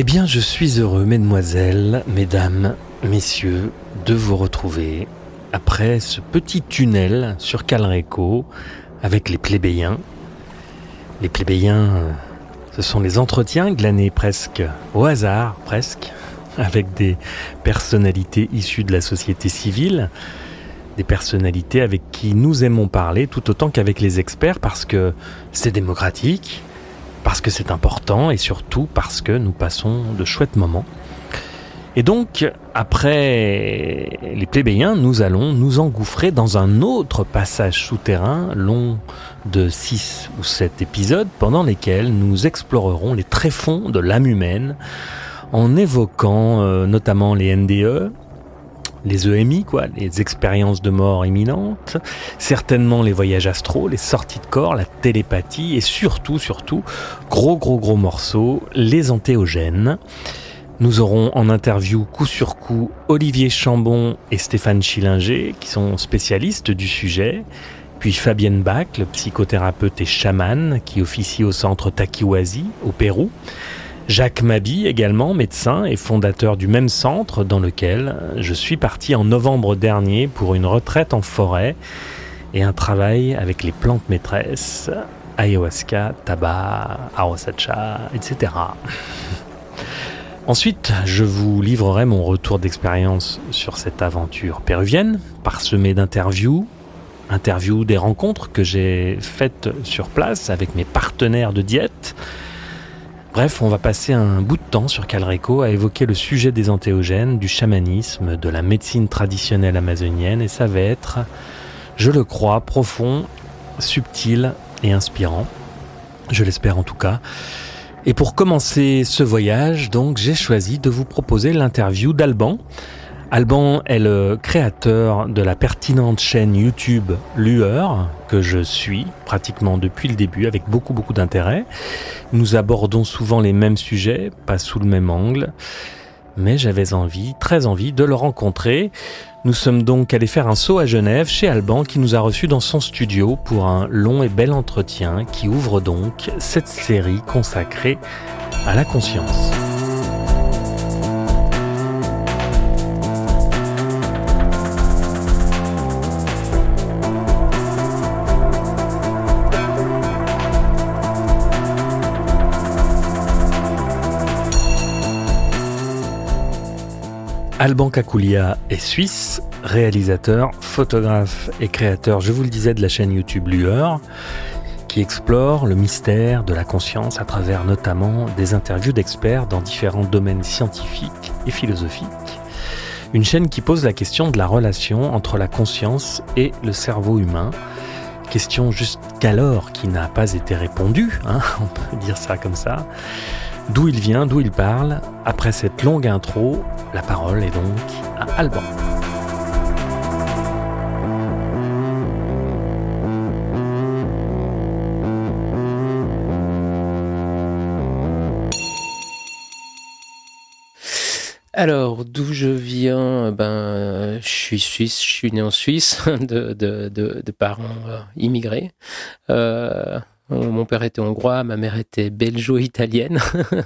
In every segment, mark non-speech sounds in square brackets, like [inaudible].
Eh bien, je suis heureux, mesdemoiselles, mesdames, messieurs, de vous retrouver après ce petit tunnel sur Calreco avec les plébéiens. Les plébéiens, ce sont les entretiens glanés presque au hasard, presque, [laughs] avec des personnalités issues de la société civile, des personnalités avec qui nous aimons parler tout autant qu'avec les experts parce que c'est démocratique, parce que c'est important et surtout parce que nous passons de chouettes moments. Et donc, après les plébéiens, nous allons nous engouffrer dans un autre passage souterrain long de 6 ou 7 épisodes pendant lesquels nous explorerons les tréfonds de l'âme humaine en évoquant euh, notamment les NDE, les EMI, quoi, les expériences de mort imminente, certainement les voyages astraux, les sorties de corps, la télépathie et surtout, surtout, gros gros gros morceaux, les antéogènes. Nous aurons en interview coup sur coup Olivier Chambon et Stéphane Schillinger qui sont spécialistes du sujet, puis Fabienne Bach, le psychothérapeute et chaman qui officie au centre Takiwazi au Pérou. Jacques Mabi également, médecin et fondateur du même centre dans lequel je suis parti en novembre dernier pour une retraite en forêt et un travail avec les plantes maîtresses, ayahuasca, tabac, arosacha, etc. [laughs] Ensuite, je vous livrerai mon retour d'expérience sur cette aventure péruvienne, parsemée d'interviews, interviews des rencontres que j'ai faites sur place avec mes partenaires de diète, Bref, on va passer un bout de temps sur Calreco à évoquer le sujet des antéogènes, du chamanisme, de la médecine traditionnelle amazonienne, et ça va être, je le crois, profond, subtil et inspirant. Je l'espère en tout cas. Et pour commencer ce voyage, donc, j'ai choisi de vous proposer l'interview d'Alban, Alban est le créateur de la pertinente chaîne YouTube Lueur, que je suis pratiquement depuis le début avec beaucoup beaucoup d'intérêt. Nous abordons souvent les mêmes sujets, pas sous le même angle, mais j'avais envie, très envie de le rencontrer. Nous sommes donc allés faire un saut à Genève chez Alban qui nous a reçus dans son studio pour un long et bel entretien qui ouvre donc cette série consacrée à la conscience. Alban Kakoulia est suisse, réalisateur, photographe et créateur, je vous le disais, de la chaîne YouTube Lueur, qui explore le mystère de la conscience à travers notamment des interviews d'experts dans différents domaines scientifiques et philosophiques. Une chaîne qui pose la question de la relation entre la conscience et le cerveau humain, question jusqu'alors qui n'a pas été répondue, hein, [laughs] on peut dire ça comme ça. D'où il vient, d'où il parle. Après cette longue intro, la parole est donc à Alban. Alors, d'où je viens? Ben, je suis suisse, je suis né en Suisse, [laughs] de, de, de, parents euh, immigrés. Euh, mon père était hongrois, ma mère était belgeo-italienne.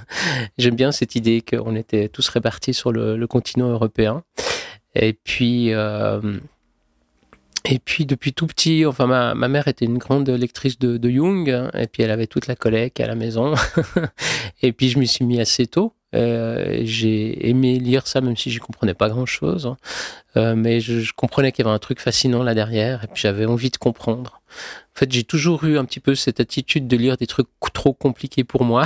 [laughs] J'aime bien cette idée qu'on était tous répartis sur le, continent européen. Et puis, euh, et puis depuis tout petit, enfin ma, mère était une grande lectrice de, Jung, et puis elle avait toute la collecte à la maison. [laughs] et puis je m'y suis mis assez tôt. Euh, j'ai aimé lire ça, même si je comprenais pas grand-chose. Hein. Euh, mais je, je comprenais qu'il y avait un truc fascinant là derrière, et puis j'avais envie de comprendre. En fait, j'ai toujours eu un petit peu cette attitude de lire des trucs trop compliqués pour moi,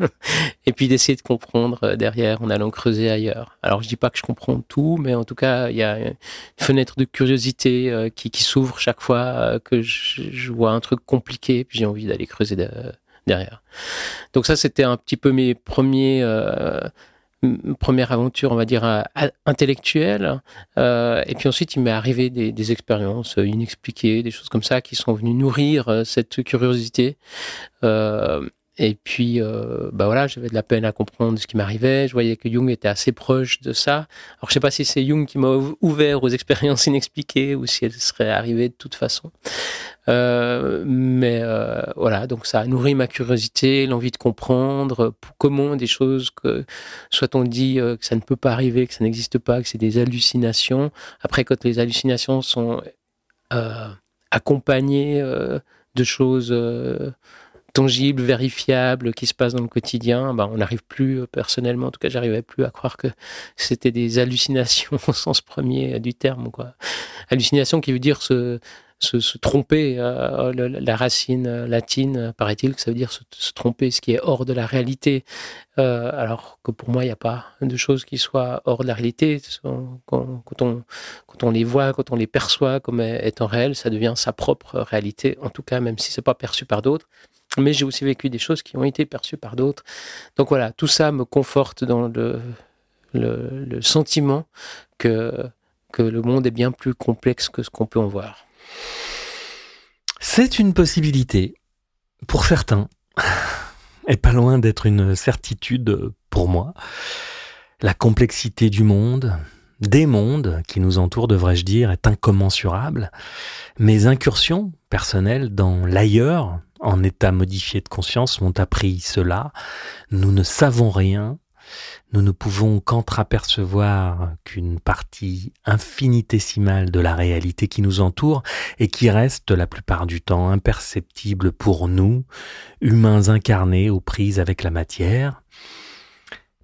[laughs] et puis d'essayer de comprendre euh, derrière en allant creuser ailleurs. Alors, je dis pas que je comprends tout, mais en tout cas, il y a une fenêtre de curiosité euh, qui, qui s'ouvre chaque fois euh, que je, je, vois un truc compliqué, puis j'ai envie d'aller creuser derrière. Donc ça, c'était un petit peu mes premiers première aventure, on va dire, euh, intellectuelle. Euh, et puis ensuite, il m'est arrivé des, expériences inexpliquées, des choses comme ça qui sont venues nourrir euh, cette curiosité. Et puis, euh, bah voilà, j'avais de la peine à comprendre ce qui m'arrivait. Je voyais que Jung était assez proche de ça. Alors, je sais pas si c'est Jung qui m'a ouvert aux expériences [laughs] inexpliquées ou si elles seraient arrivées de toute façon. Euh, mais euh, voilà, donc ça a nourri ma curiosité, l'envie de comprendre comment des choses que soit on dit que ça ne peut pas arriver, que ça n'existe pas, que c'est des hallucinations. Après, quand les hallucinations sont accompagnées de choses tangible, vérifiable, qui se passe dans le quotidien, ben, on n'arrive plus, euh, personnellement, en tout cas, j'arrivais plus à croire que c'était des hallucinations [laughs] au sens premier du terme. Quoi. Hallucination qui veut dire se, se, tromper. Euh, la racine latine, paraît-il, que ça veut dire se, tromper, ce qui est hors de la réalité. Euh, alors que pour moi, il n'y a pas de choses qui soient hors de la réalité. Quand, quand, on, quand on les voit, quand on les perçoit comme étant réels, ça devient sa propre réalité, en tout cas, même si c'est pas perçu par d'autres mais j'ai aussi vécu des choses qui ont été perçues par d'autres. Donc voilà, tout ça me conforte dans le, sentiment que, que le monde est bien plus complexe que ce qu'on peut en voir. C'est une possibilité pour certains, [laughs] et pas loin d'être une certitude pour moi. La complexité du monde, des mondes qui nous entourent, devrais-je dire, est incommensurable. Mes incursions personnelles dans l'ailleurs en état modifié de conscience m'ont appris cela. Nous ne savons rien. Nous ne pouvons qu'entrapercevoir qu'une partie infinitésimale de la réalité qui nous entoure et qui reste la plupart du temps imperceptible pour nous, humains incarnés aux prises avec la matière.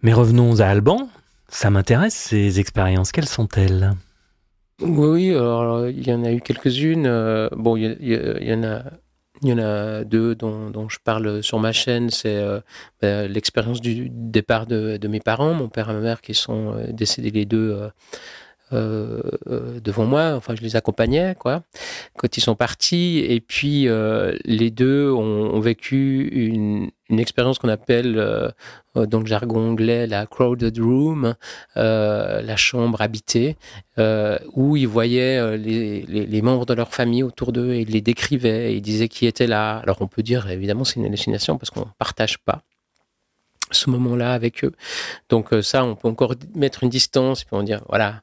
Mais revenons à Alban. Ça m'intéresse, ces expériences. Quelles sont-elles? Oui, alors il y en a eu quelques-unes. Euh, bon, il y, en a il y en a deux dont, je parle sur ma chaîne. C'est euh, bah, l'expérience du départ de, mes parents, mon père et ma mère, qui sont euh, décédés les deux euh, devant moi. Enfin, je les accompagnais, quoi, quand ils sont partis. Et puis, les deux ont, ont vécu une, une expérience qu'on appelle euh, euh, dans le jargon anglais la crowded room, euh, la chambre habitée, où ils voyaient les, membres de leur famille autour d'eux et ils les décrivaient, ils disaient qui était là. Alors on peut dire évidemment c'est une hallucination parce qu'on ne partage pas ce moment-là avec eux. Donc ça, on peut encore mettre une distance, puis on dire voilà.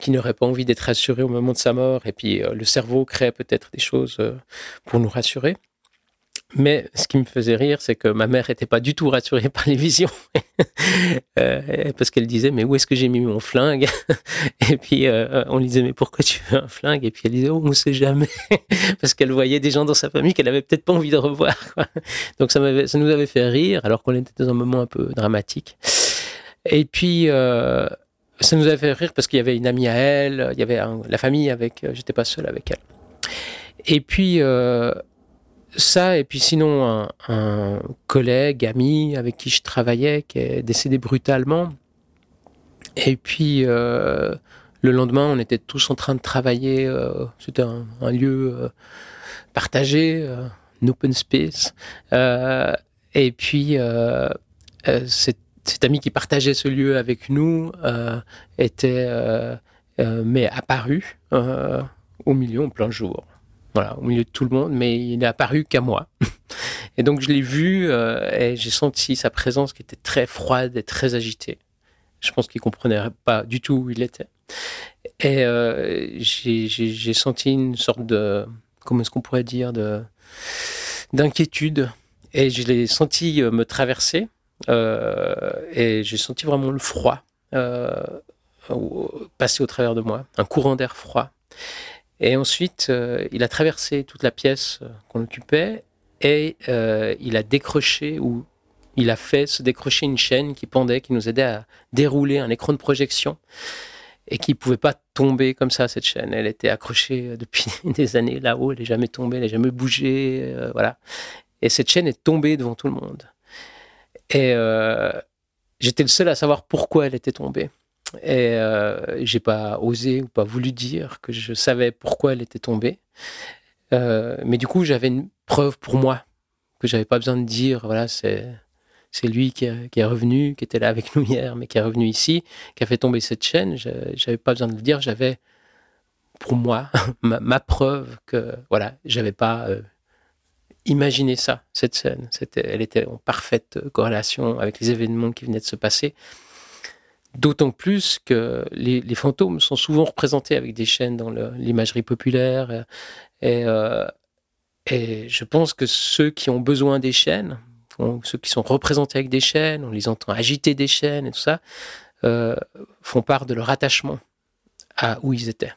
qui n'aurait pas envie d'être rassuré au moment de sa mort, et puis le cerveau crée peut-être des choses pour nous rassurer. Mais ce qui me faisait rire, c'est que ma mère n'était pas du tout rassurée [laughs] par les visions. Euh, parce qu'elle disait, mais où est-ce que j'ai mis mon flingue [laughs] Et puis euh, on lui disait, mais pourquoi tu veux un flingue Et puis elle disait, on ne sait jamais. [laughs] parce qu'elle voyait des gens dans sa famille qu'elle avait peut-être pas envie de revoir. Donc ça, nous avait fait rire, alors qu'on était dans un moment un peu dramatique. Et puis... Euh, ça nous avait fait rire parce qu'il y avait une amie à elle, il y avait la famille avec, j'étais pas seul avec elle. Et puis, ça, et puis sinon, un, collègue, ami avec qui je travaillais, qui est décédé brutalement. Et puis, euh, le lendemain, on était tous en train de travailler. Euh, c'était un, lieu euh, partagé, un open space. et puis, cet, cet, ami qui partageait ce lieu avec nous était, mais apparu au milieu, en plein jour voilà, au milieu de tout le monde, mais il n'est apparu qu'à moi. [laughs] et donc je l'ai vu euh, et j'ai senti sa présence qui était très froide et très agitée. Je pense qu'il comprenait pas du tout où il était. Et euh, j'ai senti une sorte de, comment est-ce qu'on pourrait dire, de d'inquiétude. Et je l'ai senti euh, me traverser. et j'ai senti vraiment le froid passer au travers de moi, un courant d'air froid. Et ensuite, euh, il a traversé toute la pièce euh, qu'on occupait et euh, il a décroché ou il a fait se décrocher une chaîne qui pendait, qui nous aidait à dérouler un écran de projection et qui ne pouvait pas tomber comme ça, cette chaîne. Elle était accrochée depuis [laughs] des années là-haut, elle n'est jamais tombée, elle n'a jamais bougé. voilà. Et cette chaîne est tombée devant tout le monde. Et j'étais le seul à savoir pourquoi elle était tombée. Et euh, j'ai pas osé ou pas voulu dire que je savais pourquoi elle était tombée. Euh, mais du coup, j'avais une preuve pour moi que j'avais pas besoin de dire. Voilà, c'est c'est lui qui, est revenu, qui était là avec nous hier, mais qui est revenu ici, qui a fait tomber cette chaîne. J'avais pas besoin de le dire. J'avais pour moi [laughs] ma, preuve que voilà, j'avais pas euh, imaginé ça, cette scène. C'était, elle était en parfaite corrélation avec les événements qui venaient de se passer. D'autant plus que les, fantômes sont souvent représentés avec des chaînes dans l'imagerie populaire. Et, euh, et, je pense que ceux qui ont besoin des chaînes, ceux qui sont représentés avec des chaînes, on les entend agiter des chaînes et tout ça, euh, font part de leur attachement à où ils étaient.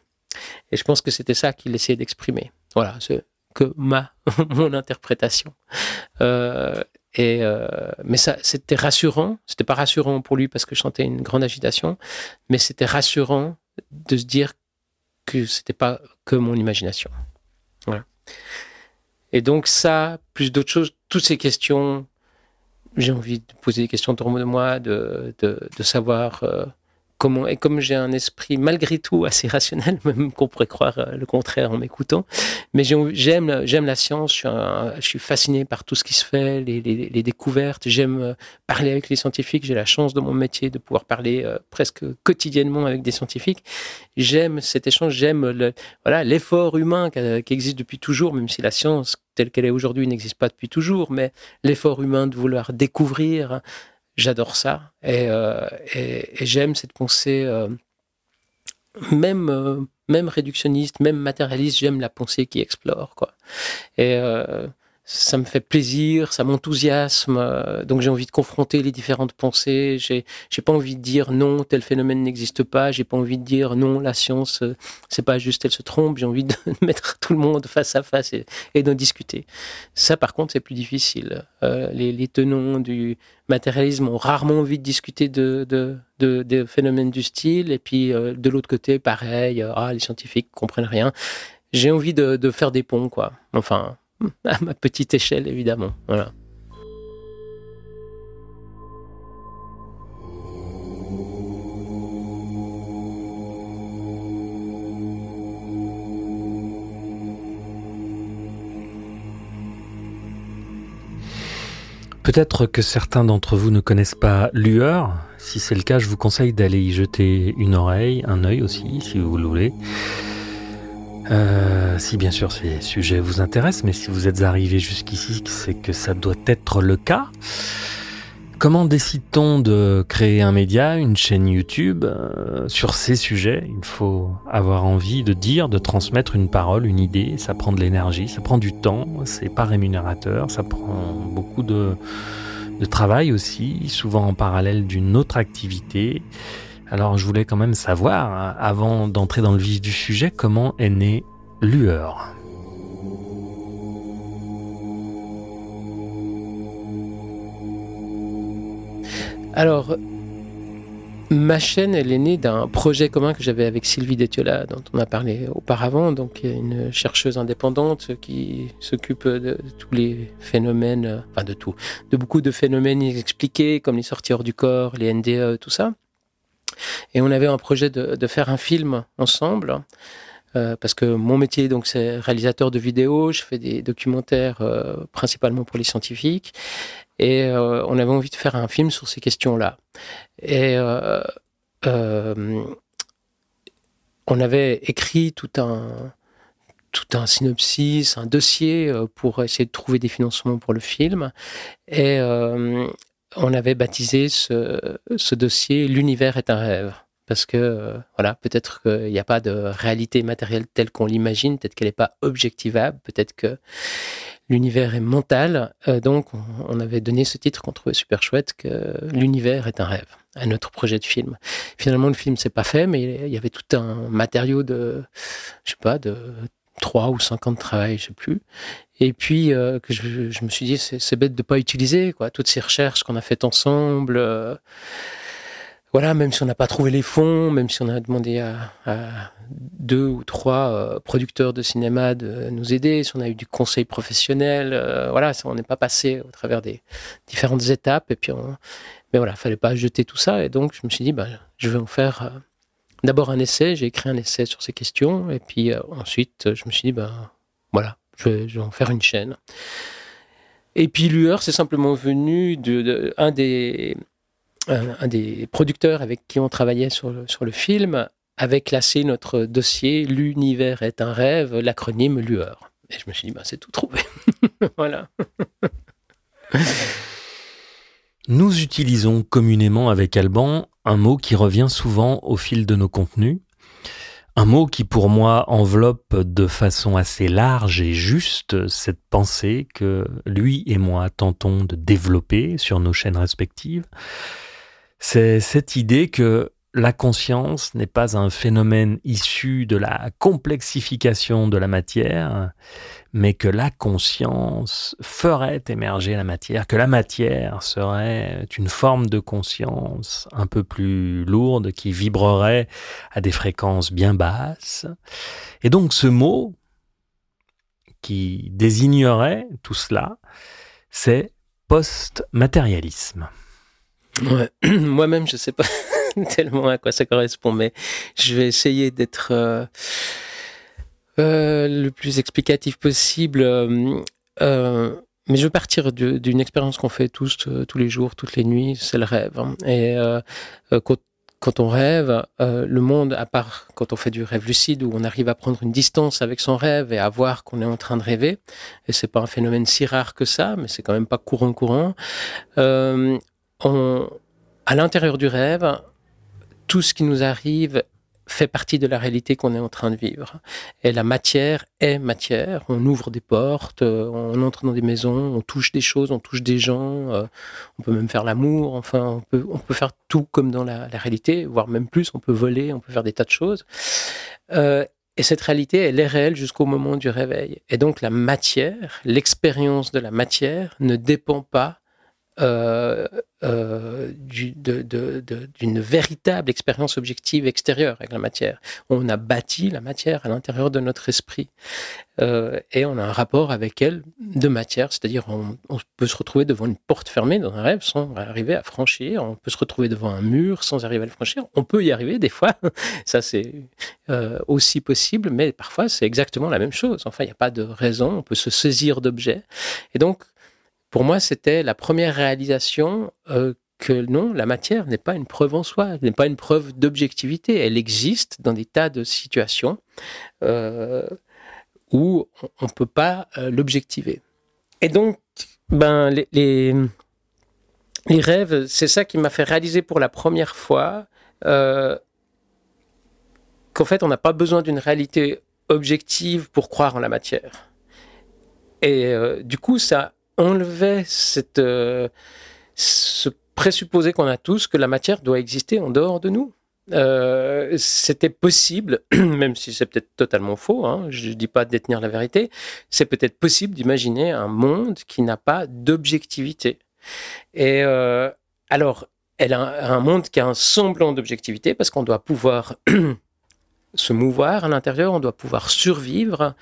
Et je pense que c'était ça qu'il essayait d'exprimer. Voilà, c'est que ma [laughs] mon interprétation. Euh, et euh, mais ça, c'était rassurant. C'était pas rassurant pour lui parce que je sentais une grande agitation, mais c'était rassurant de se dire que c'était pas que mon imagination. Voilà. Et donc ça, plus d'autres choses, toutes ces questions, j'ai envie de poser des questions autour de moi, de, de, de savoir euh, et comme j'ai un esprit malgré tout assez rationnel, [laughs] même qu'on pourrait croire euh, le contraire en m'écoutant, mais j'aime la science, je suis, fasciné par tout ce qui se fait, les, découvertes, j'aime euh, parler avec les scientifiques, j'ai la chance de mon métier de pouvoir parler euh, presque quotidiennement avec des scientifiques. J'aime cet échange, j'aime l'effort humain qui, existe depuis toujours, même si la science telle qu'elle est aujourd'hui n'existe pas depuis toujours, mais l'effort humain de vouloir découvrir, J'adore ça. Euh, et, j'aime cette pensée, euh, même, euh, même réductionniste, même matérialiste, j'aime la pensée qui explore. Quoi. Et ça me fait plaisir, ça m'enthousiasme. Euh, donc j'ai envie de confronter les différentes pensées. J'ai j'ai pas envie de dire non, tel phénomène n'existe pas. J'ai pas envie de dire non, la science euh, c'est pas juste, elle se trompe. J'ai envie de [laughs] mettre tout le monde face à face et, et d'en discuter. Ça par contre c'est plus difficile. Euh, les, les, tenants du matérialisme ont rarement envie de discuter de, de, de, phénomènes du style. Et puis de l'autre côté pareil, ah les scientifiques comprennent rien. J'ai envie de, de faire des ponts quoi. Enfin [laughs] à ma petite échelle, évidemment. Peut-être que certains d'entre vous ne connaissent pas Lueur. Si c'est le cas, je vous conseille d'aller y jeter une oreille, un œil aussi, si vous le voulez. Euh, si bien sûr ces sujets vous intéressent, mais si vous êtes arrivé jusqu'ici, c'est que ça doit être le cas. Comment décide-t-on de créer un média, une chaîne YouTube euh, sur ces sujets? Il faut avoir envie de dire, de transmettre une parole, une idée. Ça prend de l'énergie, ça prend du temps, c'est pas rémunérateur, ça prend beaucoup de, de travail aussi, souvent en parallèle d'une autre activité. Alors je voulais quand même savoir, avant d'entrer dans le vif du sujet, comment est née Lueur? Alors, ma chaîne, elle est née d'un projet commun que j'avais avec Sylvie Détiola, dont on a parlé auparavant, donc une chercheuse indépendante qui s'occupe de tous les phénomènes, enfin de tout, de beaucoup de phénomènes inexpliqués, comme les sorties hors du corps, les NDE, tout ça. Et on avait un projet de, faire un film ensemble. Euh, parce que mon métier, donc, c'est réalisateur de vidéos. Je fais des documentaires euh, principalement pour les scientifiques, et euh, on avait envie de faire un film sur ces questions-là. Et on avait écrit tout un tout un synopsis, un dossier pour essayer de trouver des financements pour le film. Et, on avait baptisé ce, dossier L'univers est un rêve. Parce que, euh, voilà, peut-être qu'il n'y a pas de réalité matérielle telle qu'on l'imagine, peut-être qu'elle n'est pas objectivable, peut-être que l'univers est mental. Euh, donc, on, avait donné ce titre qu'on trouvait super chouette, que l'univers est un rêve, à notre projet de film. Finalement, le film s'est pas fait, mais il y avait tout un matériau de, je sais pas, de trois ou cinq ans de travail, je sais plus. Et puis euh, que je, je, me suis dit c'est bête de pas utiliser quoi toutes ces recherches qu'on a faites ensemble. Euh, voilà, même si on n'a pas trouvé les fonds, même si on a demandé à, à deux ou trois euh, producteurs de cinéma de nous aider, si on a eu du conseil professionnel, voilà, on n'est pas passé au travers des différentes étapes. Et puis, on, mais voilà, fallait pas jeter tout ça. Et donc, je me suis dit, ben, je vais en faire d'abord un essai. J'ai écrit un essai sur ces questions, et puis ensuite, je me suis dit, ben, voilà, je vais, en faire une chaîne. Et puis Lueur, c'est simplement venu de, un, des, un, des producteurs avec qui on travaillait sur le, film avait classé notre dossier L'univers est un rêve, l'acronyme Lueur. Et je me suis dit, bah, c'est tout trouvé. [laughs] voilà. Nous utilisons communément avec Alban un mot qui revient souvent au fil de nos contenus, un mot qui pour moi enveloppe de façon assez large et juste cette pensée que lui et moi tentons de développer sur nos chaînes respectives. C'est cette idée que la conscience n'est pas un phénomène issu de la complexification de la matière, mais que la conscience ferait émerger la matière, que la matière serait une forme de conscience un peu plus lourde qui vibrerait à des fréquences bien basses. Et donc ce mot qui désignerait tout cela, c'est post-matérialisme. [clears throat] Moi-même, je ne sais pas [laughs] tellement à quoi ça correspond, mais je vais essayer d'être euh, le plus explicatif possible. Euh, mais je veux partir d'une expérience qu'on fait tous, tous les jours, toutes les nuits, c'est le rêve. Hein. Et quand, on rêve, le monde, à part quand on fait du rêve lucide, où on arrive à prendre une distance avec son rêve et à voir qu'on est en train de rêver, et c'est pas un phénomène si rare que ça, mais c'est quand même pas courant courant. à l'intérieur du rêve, tout ce qui nous arrive fait partie de la réalité qu'on est en train de vivre. Et la matière est matière. On ouvre des portes, euh, on entre dans des maisons, on touche des choses, on touche des gens, euh, on peut même faire l'amour, enfin, on peut, on peut faire tout comme dans la, réalité, voire même plus, on peut voler, on peut faire des tas de choses. Euh, et cette réalité, elle est réelle jusqu'au moment du réveil. Et donc la matière, l'expérience de la matière ne dépend pas euh, euh, d'une véritable expérience objective extérieure avec la matière. On a bâti la matière à l'intérieur de notre esprit euh, et on a un rapport avec elle de matière, c'est-à-dire on, peut se retrouver devant une porte fermée dans un rêve sans arriver à franchir, on peut se retrouver devant un mur sans arriver à le franchir, on peut y arriver des fois, [laughs] ça c'est aussi possible, mais parfois c'est exactement la même chose. Enfin, il n'y a pas de raison, on peut se saisir d'objets et donc pour moi, c'était la première réalisation euh, que non, la matière n'est pas une preuve en soi, n'est pas une preuve d'objectivité. Elle existe dans des tas de situations euh, où on ne peut pas euh, l'objectiver. Et donc, ben, les, les, les rêves, c'est ça qui m'a fait réaliser pour la première fois qu'en fait, on n'a pas besoin d'une réalité objective pour croire en la matière. Et du coup, ça enlevait cette, euh, ce présupposé qu'on a tous que la matière doit exister en dehors de nous. Euh, c'était possible, [clears throat] même si c'est peut-être totalement faux, hein, je ne dis pas détenir la vérité, c'est peut-être possible d'imaginer un monde qui n'a pas d'objectivité. Et euh, alors, elle a un monde qui a un semblant d'objectivité parce qu'on doit pouvoir [clears throat] se mouvoir à l'intérieur, on doit pouvoir survivre,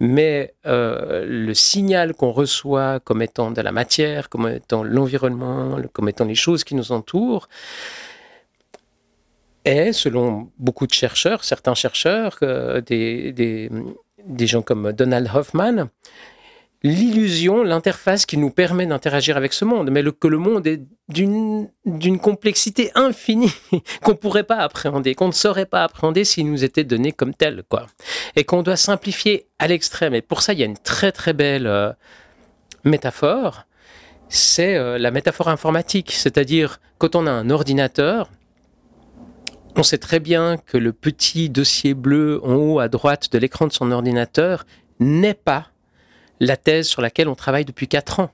mais euh, le signal qu'on reçoit comme étant de la matière, comme étant l'environnement, comme étant les choses qui nous entourent, est, selon beaucoup de chercheurs, certains chercheurs, euh, des, des, des gens comme Donald Hoffman, l'illusion, l'interface qui nous permet d'interagir avec ce monde, mais que le monde est d'une complexité infinie [laughs] qu'on ne pourrait pas appréhender, qu'on ne saurait pas appréhender s'il nous était donné comme tel, quoi. Et qu'on doit simplifier à l'extrême. Et pour ça, il y a une très très belle euh, métaphore, c'est euh, la métaphore informatique, c'est-à-dire quand on a un ordinateur, on sait très bien que le petit dossier bleu en haut à droite de l'écran de son ordinateur n'est pas la thèse sur laquelle on travaille depuis quatre ans.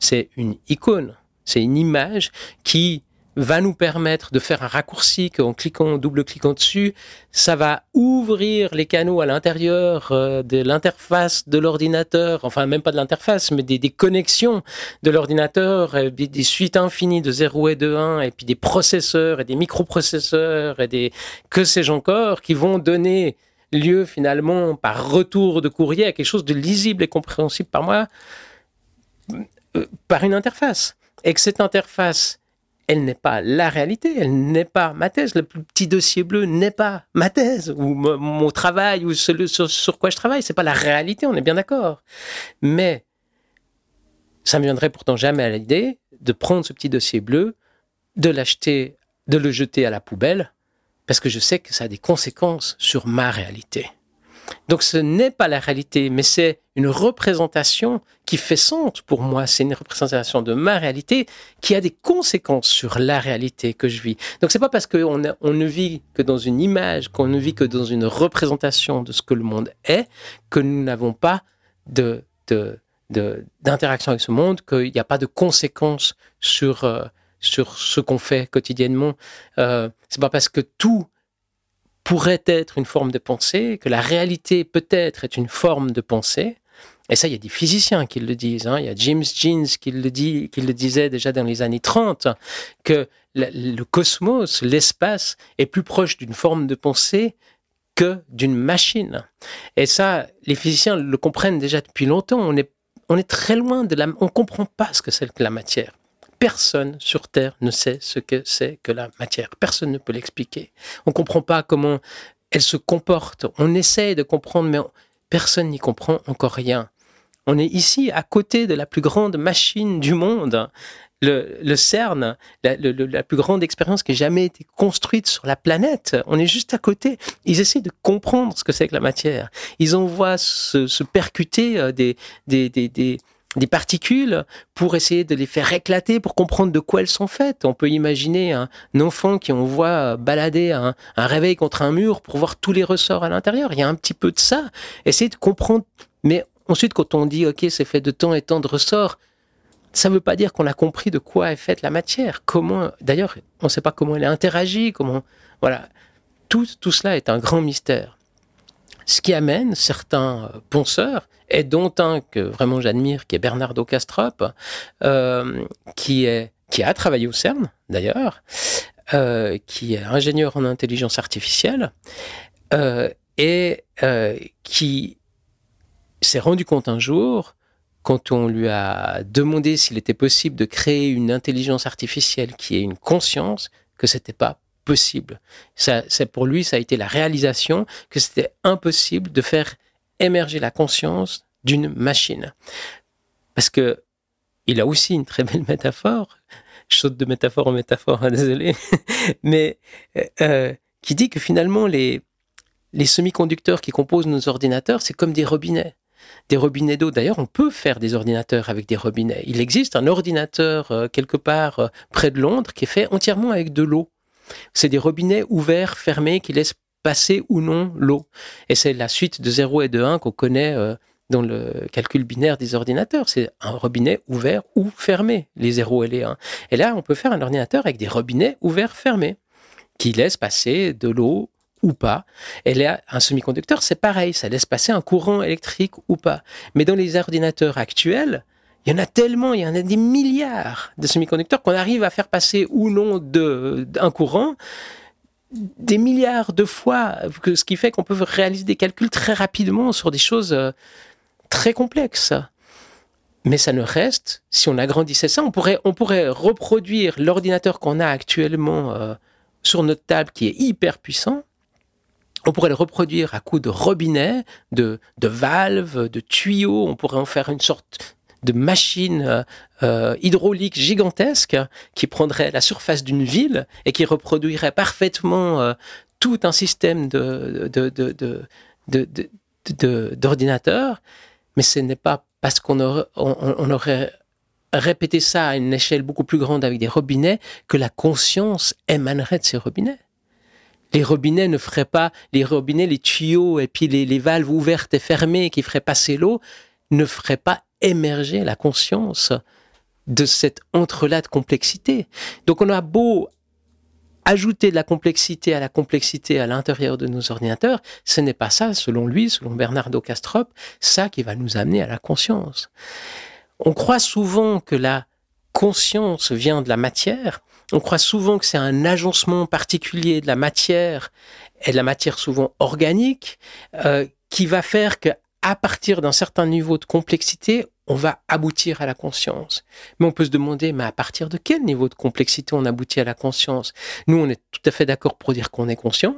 C'est une icône, c'est une image qui va nous permettre de faire un raccourci qu'en cliquant, double-cliquant dessus, ça va ouvrir les canaux à l'intérieur euh, de l'interface de l'ordinateur, enfin même pas de l'interface, mais des, connexions de l'ordinateur, des suites infinies de 0 et de 1, et puis des processeurs et des microprocesseurs et des que sais-je encore, qui vont donner lieu finalement par retour de courrier à quelque chose de lisible et compréhensible par moi euh, par une interface. Et que cette interface, elle n'est pas la réalité, elle n'est pas ma thèse. Le petit dossier bleu n'est pas ma thèse ou mon travail ou ce sur, quoi je travaille. C'est pas la réalité, on est bien d'accord. Mais ça me viendrait pourtant jamais à l'idée de prendre ce petit dossier bleu, de l'acheter, de le jeter à la poubelle parce que je sais que ça a des conséquences sur ma réalité. Donc ce n'est pas la réalité, mais c'est une représentation qui fait sens pour moi. C'est une représentation de ma réalité qui a des conséquences sur la réalité que je vis. Donc c'est pas parce qu'on on ne vit que dans une image, qu'on ne vit que dans une représentation de ce que le monde est, que nous n'avons pas d'interaction avec ce monde, qu'il n'y a pas de conséquences sur, euh, sur ce qu'on fait quotidiennement. Euh, c'est pas parce que tout pourrait être une forme de pensée, que la réalité peut-être est une forme de pensée. Et ça, il y a des physiciens qui le disent. Hein. Il y a James Jeans qui le, disait déjà dans les années 30, que le cosmos, l'espace, est plus proche d'une forme de pensée que d'une machine. Et ça, les physiciens le comprennent déjà depuis longtemps. On est, on est très loin de la... On ne comprend pas ce que c'est que la matière. Personne sur Terre ne sait ce que c'est que la matière. Personne ne peut l'expliquer. On ne comprend pas comment elle se comporte. On essaye de comprendre, mais personne n'y comprend encore rien. On est ici à côté de la plus grande machine du monde. Le, CERN, la, plus grande expérience qui ait jamais été construite sur la planète. On est juste à côté. Ils essaient de comprendre ce que c'est que la matière. Ils envoient se, se percuter euh, des, des, des des particules pour essayer de les faire éclater, pour comprendre de quoi elles sont faites. On peut imaginer un, enfant qui on voit balader un, réveil contre un mur pour voir tous les ressorts à l'intérieur. Il y a un petit peu de ça. Essayer de comprendre. Mais ensuite, quand on dit, OK, c'est fait de temps et temps de ressorts, ça ne veut pas dire qu'on a compris de quoi est faite la matière. Comment, d'ailleurs, on ne sait pas comment elle interagit, comment, voilà. Tout, tout cela est un grand mystère. Ce qui amène certains penseurs, et dont un que vraiment j'admire, qui est Bernardo Castrop, euh, qui, est, qui a travaillé au CERN d'ailleurs, euh, qui est ingénieur en intelligence artificielle, euh, et qui s'est rendu compte un jour, quand on lui a demandé s'il était possible de créer une intelligence artificielle qui ait une conscience, que c'était pas possible. C'est pour lui, ça a été la réalisation que c'était impossible de faire émerger la conscience d'une machine. Parce que il a aussi une très belle métaphore, je de métaphore en métaphore, hein, désolé, [laughs] mais euh, qui dit que finalement les, les semi-conducteurs qui composent nos ordinateurs, c'est comme des robinets. Des robinets d'eau. D'ailleurs, on peut faire des ordinateurs avec des robinets. Il existe un ordinateur euh, quelque part euh, près de Londres qui est fait entièrement avec de l'eau. C'est des robinets ouverts, fermés, qui laissent passer ou non l'eau. Et c'est la suite de 0 et de 1 qu'on connaît euh, dans le calcul binaire des ordinateurs. C'est un robinet ouvert ou fermé, les 0 et les 1. Et là, on peut faire un ordinateur avec des robinets ouverts, fermés, qui laissent passer de l'eau ou pas. Et là, un semi-conducteur, c'est pareil, ça laisse passer un courant électrique ou pas. Mais dans les ordinateurs actuels, il y en a tellement, il y en a des milliards de semi-conducteurs qu'on arrive à faire passer ou non de, un courant des milliards de fois, ce qui fait qu'on peut réaliser des calculs très rapidement sur des choses euh, très complexes. Mais ça ne reste, si on agrandissait ça, on pourrait, on pourrait reproduire l'ordinateur qu'on a actuellement euh, sur notre table qui est hyper puissant. On pourrait le reproduire à coup de robinet, de, de valves, de tuyaux. On pourrait en faire une sorte de machines euh, euh, hydrauliques gigantesques qui prendraient la surface d'une ville et qui reproduiraient parfaitement euh, tout un système de, d'ordinateurs. Mais ce n'est pas parce qu'on aurait, on, aurait répété ça à une échelle beaucoup plus grande avec des robinets que la conscience émanerait de ces robinets. Les robinets ne feraient pas, les robinets, les tuyaux et puis les, les valves ouvertes et fermées qui feraient passer l'eau ne feraient pas émerger la conscience de cette entrelac de complexité. Donc on a beau ajouter de la complexité à la complexité à l'intérieur de nos ordinateurs, ce n'est pas ça, selon lui, selon Bernardo Castrop, ça qui va nous amener à la conscience. On croit souvent que la conscience vient de la matière, on croit souvent que c'est un agencement particulier de la matière, et de la matière souvent organique, euh, qui va faire que à partir d'un certain niveau de complexité, on va aboutir à la conscience. Mais on peut se demander, mais à partir de quel niveau de complexité on aboutit à la conscience? Nous, on est tout à fait d'accord pour dire qu'on est conscient.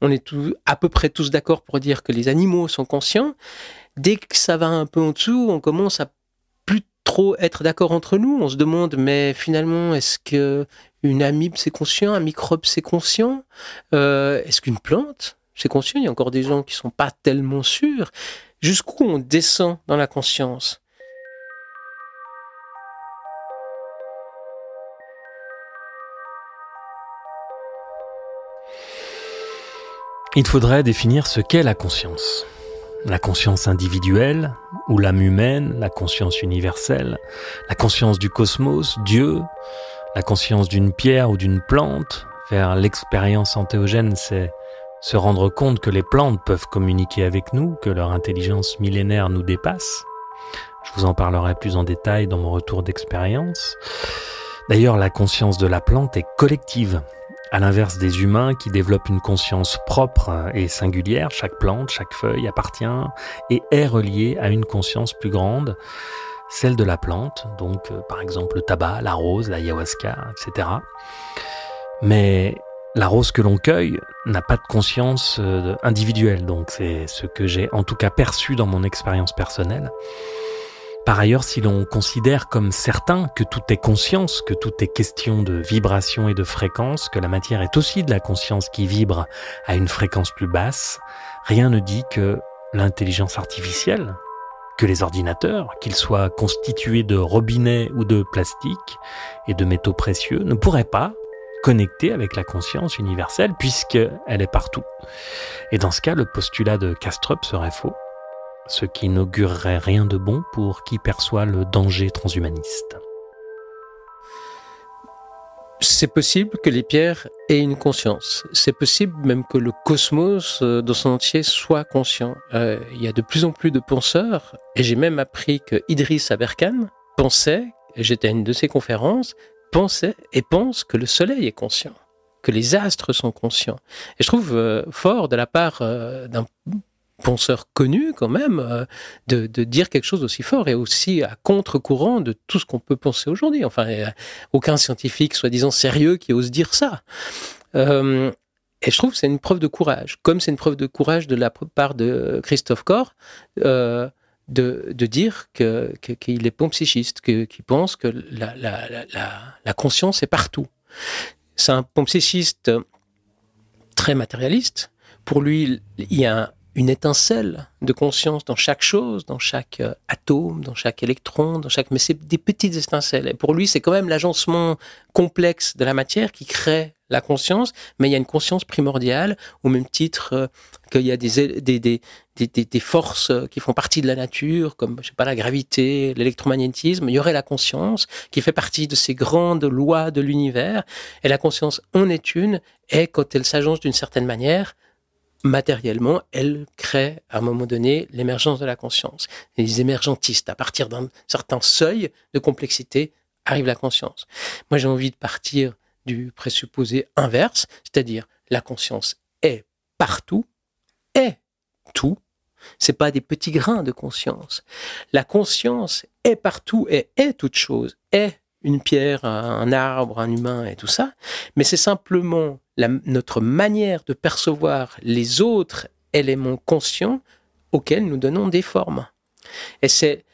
On est tout, à peu près tous d'accord pour dire que les animaux sont conscients. Dès que ça va un peu en dessous, on commence à plus trop être d'accord entre nous. On se demande, mais finalement, est-ce que une amibe c'est conscient, un microbe c'est conscient? Euh, Est-ce qu'une plante c'est conscient? Il y a encore des gens qui sont pas tellement sûrs. Jusqu'où on descend dans la conscience? Il faudrait définir ce qu'est la conscience. La conscience individuelle, ou l'âme humaine, la conscience universelle, la conscience du cosmos, Dieu, la conscience d'une pierre ou d'une plante. Faire l'expérience antéogène, c'est se rendre compte que les plantes peuvent communiquer avec nous, que leur intelligence millénaire nous dépasse. Je vous en parlerai plus en détail dans mon retour d'expérience. D'ailleurs, la conscience de la plante est collective. À l'inverse des humains qui développent une conscience propre et singulière, chaque plante, chaque feuille appartient et est reliée à une conscience plus grande, celle de la plante, donc euh, par exemple le tabac, la rose, l'ayahuasca, etc. Mais la rose que l'on cueille n'a pas de conscience euh, individuelle, donc c'est ce que j'ai en tout cas perçu dans mon expérience personnelle. Par ailleurs, si l'on considère comme certain que tout est conscience, que tout est question de vibration et de fréquence, que la matière est aussi de la conscience qui vibre à une fréquence plus basse, rien ne dit que l'intelligence artificielle, que les ordinateurs, qu'ils soient constitués de robinets ou de plastique et de métaux précieux, ne pourraient pas connecter avec la conscience universelle puisqu'elle est partout. Et dans ce cas, le postulat de Castrop serait faux ce qui n'augurerait rien de bon pour qui perçoit le danger transhumaniste. C'est possible que les pierres aient une conscience. C'est possible même que le cosmos euh, dans son entier soit conscient. Euh, il y a de plus en plus de penseurs, et j'ai même appris que Idriss Aberkan pensait, j'étais à une de ses conférences, pensait et pense que le Soleil est conscient, que les astres sont conscients. Et je trouve euh, fort de la part d'un penseur connu quand même, euh, de, dire quelque chose aussi fort et aussi à contre-courant de tout ce qu'on peut penser aujourd'hui. Enfin, a aucun scientifique soi-disant sérieux qui ose dire ça. Euh, et je trouve que c'est une preuve de courage, comme c'est une preuve de courage de la part de Christophe Corr, euh, de, dire qu'il que, est pompsychiste, qu'il pense que la, la, conscience est partout. C'est un pompsychiste très matérialiste. Pour lui, il y a un, une étincelle de conscience dans chaque chose, dans chaque euh, atome, dans chaque électron, dans chaque. Mais c'est des petites étincelles. Et pour lui, c'est quand même l'agencement complexe de la matière qui crée la conscience. Mais il y a une conscience primordiale, au même titre euh, qu'il y a des, des, des, des, des forces qui font partie de la nature, comme je sais pas la gravité, l'électromagnétisme. Il y aurait la conscience qui fait partie de ces grandes lois de l'univers. Et la conscience en est une. Et quand elle s'agence d'une certaine manière, matériellement, elle crée à un moment donné l'émergence de la conscience. les émergentistes, à partir d'un certain seuil de complexité, arrive la conscience. Moi, j'ai envie de partir du présupposé inverse, c'est-à-dire la conscience est partout, est tout. C'est pas des petits grains de conscience. La conscience est partout et est toute chose, est une pierre, un arbre, un humain et tout ça, mais c'est simplement notre manière de percevoir les autres éléments conscients auxquels nous donnons des formes. Et c'est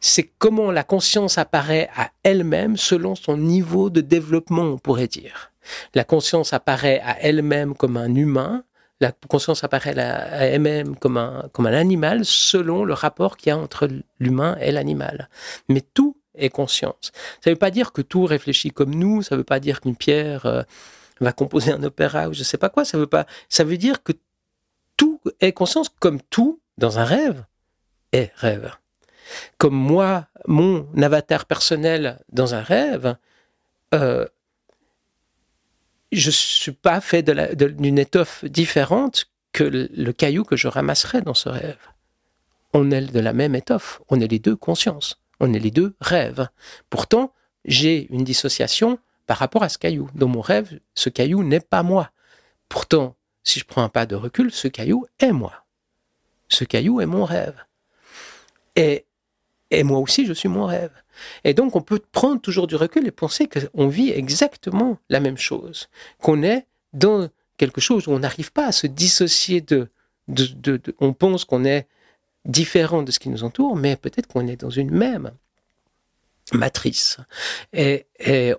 c'est comment la conscience apparaît à elle-même selon son niveau de développement, on pourrait dire. La conscience apparaît à elle-même comme un humain, la conscience apparaît à elle-même comme un, comme un animal selon le rapport qu'il y a entre l'humain et l'animal. Mais tout est conscience. Ça ne veut pas dire que tout réfléchit comme nous, ça ne veut pas dire qu'une pierre euh, va composer un opéra ou je sais pas quoi, ça veut pas. Ça veut dire que tout est conscience comme tout dans un rêve est rêve. Comme moi, mon avatar personnel dans un rêve, euh, je suis pas fait d'une étoffe différente que le, caillou que je ramasserai dans ce rêve. On est de la même étoffe, on est les deux consciences, on est les deux rêves. Pourtant, j'ai une dissociation par rapport à ce caillou. Dans mon rêve, ce caillou n'est pas moi. Pourtant, si je prends un pas de recul, ce caillou est moi. Ce caillou est mon rêve. Et, et moi aussi, je suis mon rêve. Et donc, on peut prendre toujours du recul et penser qu'on vit exactement la même chose, qu'on est dans quelque chose où on n'arrive pas à se dissocier de, on pense qu'on est différent de ce qui nous entoure, mais peut-être qu'on est dans une même matrice. Et, et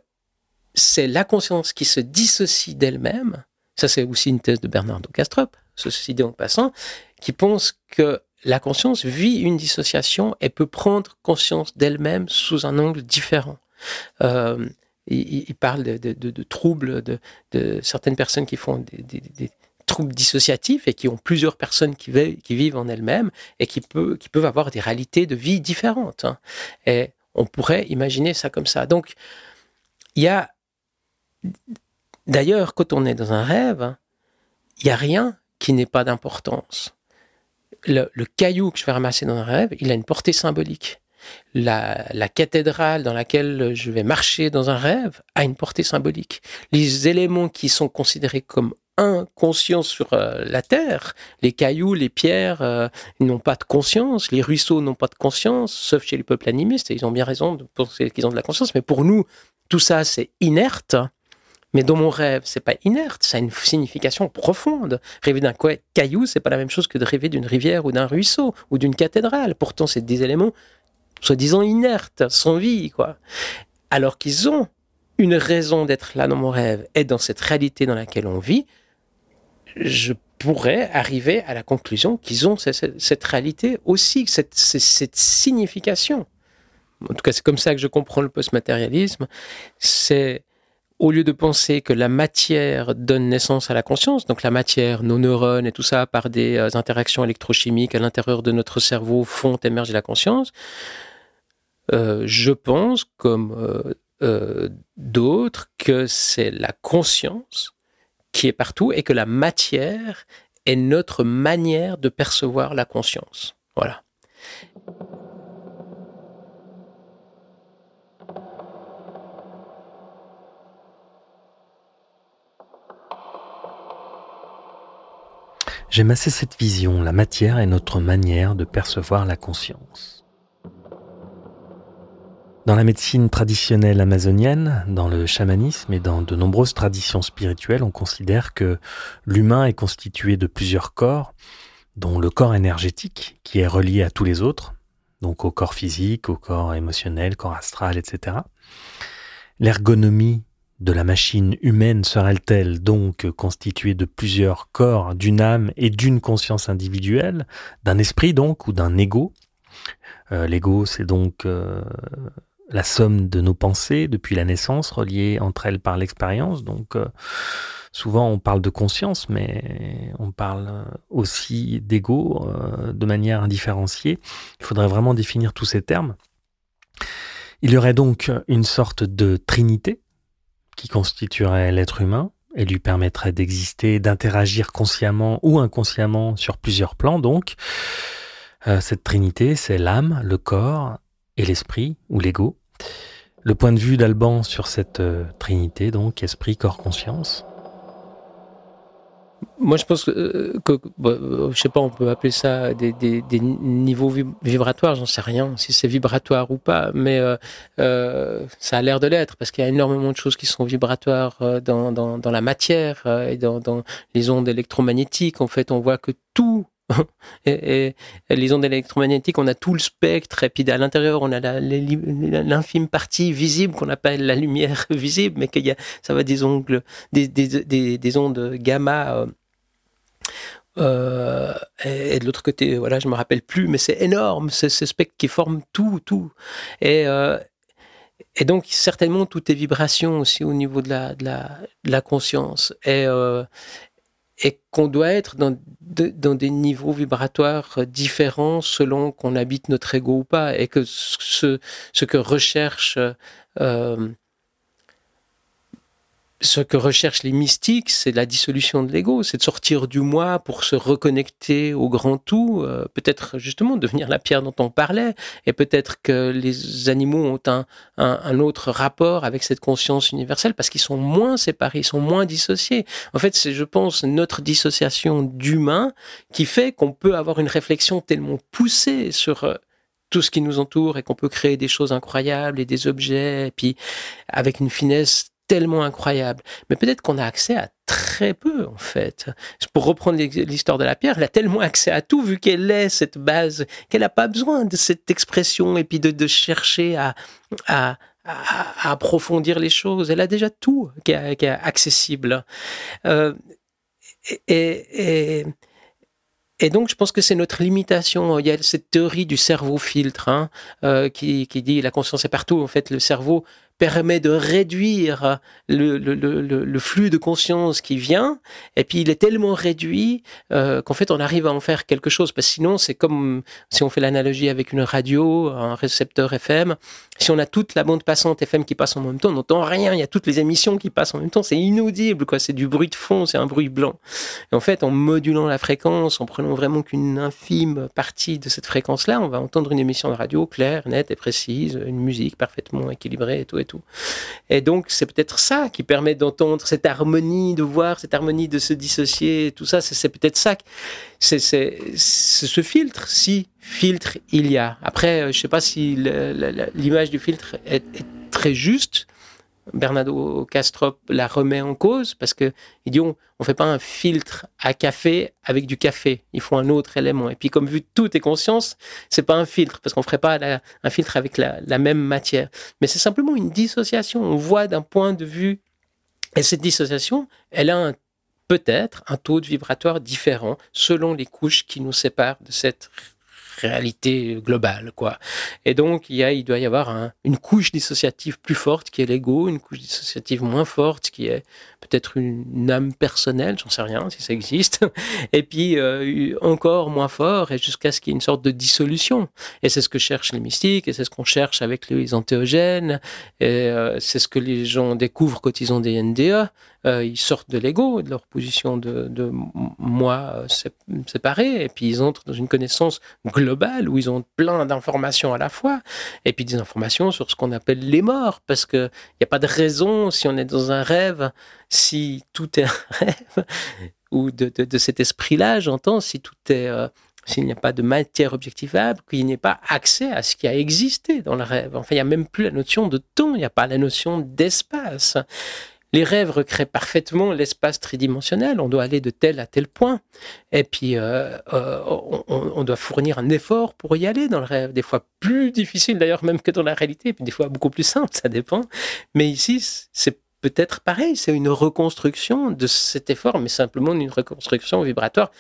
c'est la conscience qui se dissocie d'elle-même, Ça, c'est aussi une thèse de Bernardo Castrop, ceci dit en passant, qui pense que la conscience vit une dissociation et peut prendre conscience d'elle-même sous un angle différent. Euh, il, parle de, troubles, de, certaines personnes qui font des, troubles dissociatifs et qui ont plusieurs personnes qui, vivent en elles-mêmes et qui, peuvent avoir des réalités de vie différentes. Hein. Et on pourrait imaginer ça comme ça. Donc, il y a. D'ailleurs, quand on est dans un rêve, il n'y a rien qui n'ait pas d'importance. Le, caillou que je vais ramasser dans un rêve, il a une portée symbolique la, cathédrale dans laquelle je vais marcher dans un rêve a une portée symbolique. Les éléments qui sont considérés comme inconscients sur euh, la terre, les cailloux, les pierres euh, n'ont pas de conscience, les ruisseaux n'ont pas de conscience, sauf chez les peuples animistes, et ils ont bien raison de penser qu'ils ont de la conscience, mais pour nous, tout ça c'est inerte. Mais dans mon rêve, c'est pas inerte, ça a une signification profonde. Rêver d'un caillou, c'est pas la même chose que de rêver d'une rivière ou d'un ruisseau ou d'une cathédrale. Pourtant, c'est des éléments soi-disant inertes, sans vie, quoi. Alors qu'ils ont une raison d'être là dans mon rêve et dans cette réalité dans laquelle on vit, je pourrais arriver à la conclusion qu'ils ont cette, réalité aussi, cette, cette, signification. En tout cas, c'est comme ça que je comprends le postmatérialisme. C'est au lieu de penser que la matière donne naissance à la conscience, donc la matière, nos neurones et tout ça, par des euh, interactions électrochimiques à l'intérieur de notre cerveau, font émerger la conscience, euh, je pense, comme euh, d'autres, que c'est la conscience qui est partout et que la matière est notre manière de percevoir la conscience. Voilà. J'aime assez cette vision, la matière est notre manière de percevoir la conscience. Dans la médecine traditionnelle amazonienne, dans le chamanisme et dans de nombreuses traditions spirituelles, on considère que l'humain est constitué de plusieurs corps, dont le corps énergétique, qui est relié à tous les autres, donc au corps physique, au corps émotionnel, corps astral, etc. L'ergonomie de la machine humaine serait-elle donc constituée de plusieurs corps, d'une âme et d'une conscience individuelle, d'un esprit donc ou d'un ego? Euh, L'ego, c'est donc euh, la somme de nos pensées depuis la naissance, reliées entre elles par l'expérience. Donc, euh, souvent on parle de conscience, mais on parle aussi d'ego de manière indifférenciée. Il faudrait vraiment définir tous ces termes. Il y aurait donc une sorte de trinité qui constituerait l'être humain et lui permettrait d'exister, d'interagir consciemment ou inconsciemment sur plusieurs plans. Donc, euh, cette trinité, c'est l'âme, le corps et l'esprit ou l'ego. Le point de vue d'Alban sur cette euh, trinité, donc esprit, corps, conscience. Moi, je pense que, euh, que euh, je sais pas, on peut appeler ça des, niveaux vibratoires, j'en sais rien, si c'est vibratoire ou pas, mais ça a l'air de l'être, parce qu'il y a énormément de choses qui sont vibratoires dans, la matière et dans, dans, les ondes électromagnétiques. En fait, on voit que tout [laughs] et, les ondes électromagnétiques, on a tout le spectre, et puis à l'intérieur, on a l'infime partie visible qu'on appelle la lumière [laughs] visible, mais qu'il ça va des ongles, des, des, des, ondes gamma. Euh, euh, et, de l'autre côté, voilà, je me rappelle plus, mais c'est énorme, c'est ce spectre qui forme tout, tout. Et, euh, donc, certainement, tout est vibration aussi au niveau de la conscience. Et, et qu'on doit être dans, des niveaux vibratoires différents selon qu'on habite notre ego ou pas, et que ce, ce que recherche euh, ce que recherchent les mystiques, c'est la dissolution de l'ego, c'est de sortir du moi pour se reconnecter au grand tout, euh, peut-être justement devenir la pierre dont on parlait, et peut-être que les animaux ont un, un, autre rapport avec cette conscience universelle parce qu'ils sont moins séparés, ils sont moins dissociés. En fait, c'est, je pense, notre dissociation d'humain qui fait qu'on peut avoir une réflexion tellement poussée sur euh, tout ce qui nous entoure et qu'on peut créer des choses incroyables et des objets, et puis avec une finesse tellement incroyable. Mais peut-être qu'on a accès à très peu, en fait. Pour reprendre l'histoire de la pierre, elle a tellement accès à tout, vu qu'elle est cette base, qu'elle n'a pas besoin de cette expression et puis de, chercher à, approfondir les choses. Elle a déjà tout qui est, accessible. Euh, et, et donc, je pense que c'est notre limitation. Il y a cette théorie du cerveau filtre hein, euh, qui, qui, dit la conscience est partout. En fait, le cerveau permet de réduire le, le, le, le, flux de conscience qui vient, et puis il est tellement réduit euh, qu'en fait on arrive à en faire quelque chose, parce que sinon c'est comme si on fait l'analogie avec une radio, un récepteur FM, si on a toute la bande passante FM qui passe en même temps, on n'entend rien, il y a toutes les émissions qui passent en même temps, c'est inaudible, quoi, c'est du bruit de fond, c'est un bruit blanc. Et en fait, en modulant la fréquence, en prenant vraiment qu'une infime partie de cette fréquence-là, on va entendre une émission de radio claire, nette et précise, une musique parfaitement équilibrée et tout et Et donc, c'est peut-être ça qui permet d'entendre cette harmonie, de voir cette harmonie, de se dissocier, tout ça. C'est peut-être ça. C'est ce filtre, si filtre il y a. Après, euh, je ne sais pas si l'image du filtre est très juste. Bernardo Castrop la remet en cause parce que il dit on, ne fait pas un filtre à café avec du café, il faut un autre élément. Et puis comme vu tout est conscience, c'est pas un filtre parce qu'on ferait pas un filtre avec la, la même matière, mais c'est simplement une dissociation. On voit d'un point de vue et cette dissociation, elle a peut-être un taux de vibratoire différent selon les couches qui nous séparent de cette réalité globale, quoi. Et donc, il, y a, il doit y avoir une couche dissociative plus forte qui est l'ego, une couche dissociative moins forte qui est peut-être une, âme personnelle, j'en sais rien si ça existe, [laughs] et puis euh, encore moins fort, et jusqu'à ce qu'il y ait une sorte de dissolution. Et c'est ce que cherchent les mystiques, et c'est ce qu'on cherche avec les antéogènes, et euh, c'est ce que les gens découvrent quand ils ont des NDA. Euh, ils sortent de l'ego, de leur position de, de moi séparé, et puis ils entrent dans une connaissance globale où ils ont plein d'informations à la fois, et puis des informations sur ce qu'on appelle les morts, parce qu'il n'y a pas de raison, si on est dans un rêve, si tout est un [laughs] rêve, ou de, de, cet esprit-là, j'entends, si tout est... Euh, s'il n'y a pas de matière objectivable, qu'il n'y ait pas accès à ce qui a existé dans le rêve. Enfin, il n'y a même plus la notion de temps, il n'y a pas la notion d'espace. Les rêves recréent parfaitement l'espace tridimensionnel. On doit aller de tel à tel point. Et puis, euh, euh, on, doit fournir un effort pour y aller dans le rêve. Des fois plus difficile d'ailleurs même que dans la réalité, puis des fois beaucoup plus simple, ça dépend. Mais ici, c'est peut-être pareil, c'est une reconstruction de cet effort, mais simplement une reconstruction vibratoire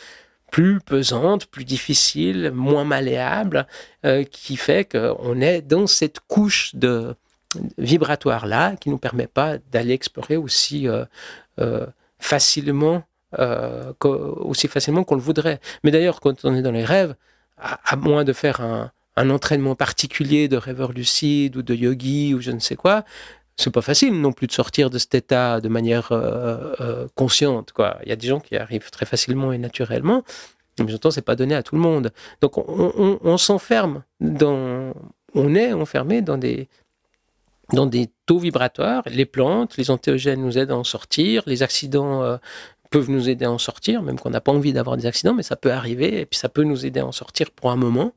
plus pesante, plus difficile, moins malléable, euh, qui fait qu'on est dans cette couche de vibratoire là qui nous permet pas d'aller explorer aussi euh, euh, facilement, aussi facilement qu'on le voudrait. Mais d'ailleurs, quand on est dans les rêves, à, moins de faire un, un entraînement particulier de rêveur lucide ou de yogi ou je ne sais quoi, c'est pas facile non plus de sortir de cet état de manière euh, euh, consciente. Quoi. Il y a des gens qui arrivent très facilement et naturellement, mais j'entends c'est pas donné à tout le monde. Donc on, s'enferme dans, on est enfermé dans des dans des taux vibratoires. Les plantes, les antéogènes nous aident à en sortir. Les accidents euh, peuvent nous aider à en sortir, même qu'on n'a pas envie d'avoir des accidents, mais ça peut arriver et puis ça peut nous aider à en sortir pour un moment.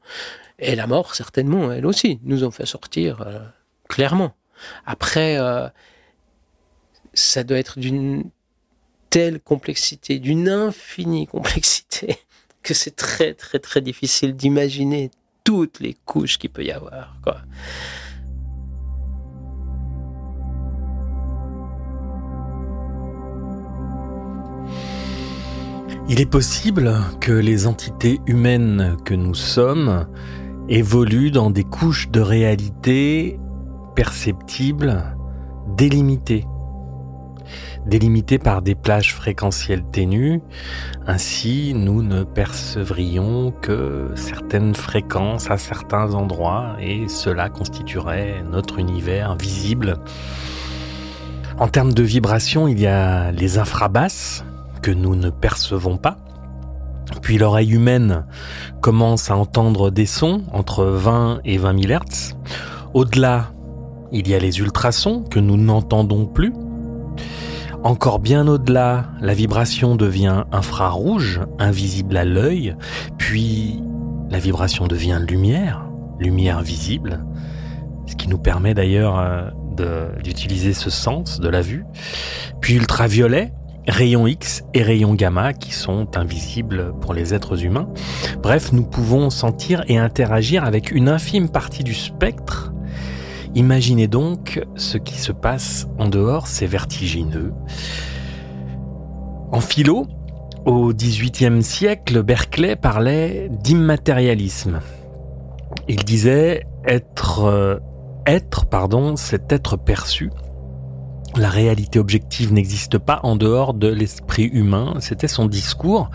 Et la mort, certainement, elle aussi, nous en fait sortir clairement. Après, euh, ça doit être d'une telle complexité, d'une infinie complexité, [laughs] que c'est très très très difficile d'imaginer toutes les couches qu'il peut y avoir. Quoi. Il est possible que les entités humaines que nous sommes évoluent dans des couches de réalité perceptible, délimité. Délimité par des plages fréquentielles ténues, ainsi nous ne percevrions que certaines fréquences à certains endroits et cela constituerait notre univers visible. En termes de vibration, il y a les infrabasses que nous ne percevons pas, puis l'oreille humaine commence à entendre des sons entre 20 et 20 000 Hz. Au-delà, il y a les ultrasons que nous n'entendons plus. Encore bien au-delà, la vibration devient infrarouge, invisible à l'œil, puis la vibration devient lumière, lumière visible, ce qui nous permet d'ailleurs euh, d'utiliser ce sens de la vue, puis ultraviolet, rayons X et rayons gamma qui sont invisibles pour les êtres humains. Bref, nous pouvons sentir et interagir avec une infime partie du spectre Imaginez donc ce qui se passe en dehors, c'est vertigineux. En philo, Au XVIIIe siècle, Berkeley parlait d'immatérialisme. Il disait être, euh, être, pardon, c'est être perçu. La réalité objective n'existe pas en dehors de l'esprit humain. C'était son discours.